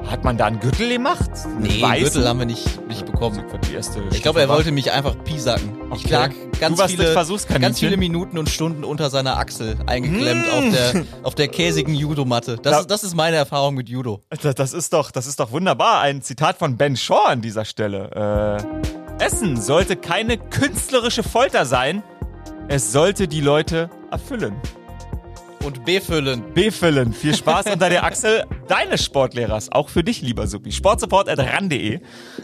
Hat man da einen Gürtel gemacht? Einen Nee, weißen? Gürtel haben wir nicht, nicht bekommen. Ich glaube, er wollte mich einfach piesacken. Ich Okay. lag ganz viele, ganz viele Minuten und Stunden unter seiner Achsel eingeklemmt auf, der, auf der käsigen Judomatte. Das, Ja. ist, das ist meine Erfahrung mit Judo. Das, das ist doch, das ist doch wunderbar. Ein Zitat von Ben Shaw an dieser Stelle. Äh, Essen sollte keine künstlerische Folter sein. Es sollte die Leute erfüllen. Und befüllen. Befüllen. Viel Spaß unter der Achsel deines Sportlehrers. Auch für dich, lieber Supi. Sportsupport.ran.de.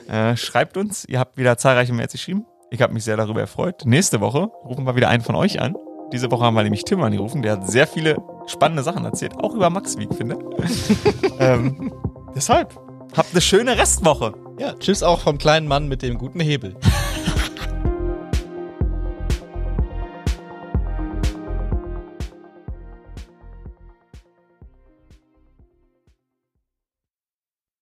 Äh, schreibt uns. Ihr habt wieder zahlreiche Mails geschrieben. Ich habe mich sehr darüber erfreut. Nächste Woche rufen wir wieder einen von euch an. Diese Woche haben wir nämlich Tim angerufen. Der hat sehr viele spannende Sachen erzählt, auch über Max, wie ich finde. ähm, deshalb, habt eine schöne Restwoche. Ja, tschüss auch vom kleinen Mann mit dem guten Hebel.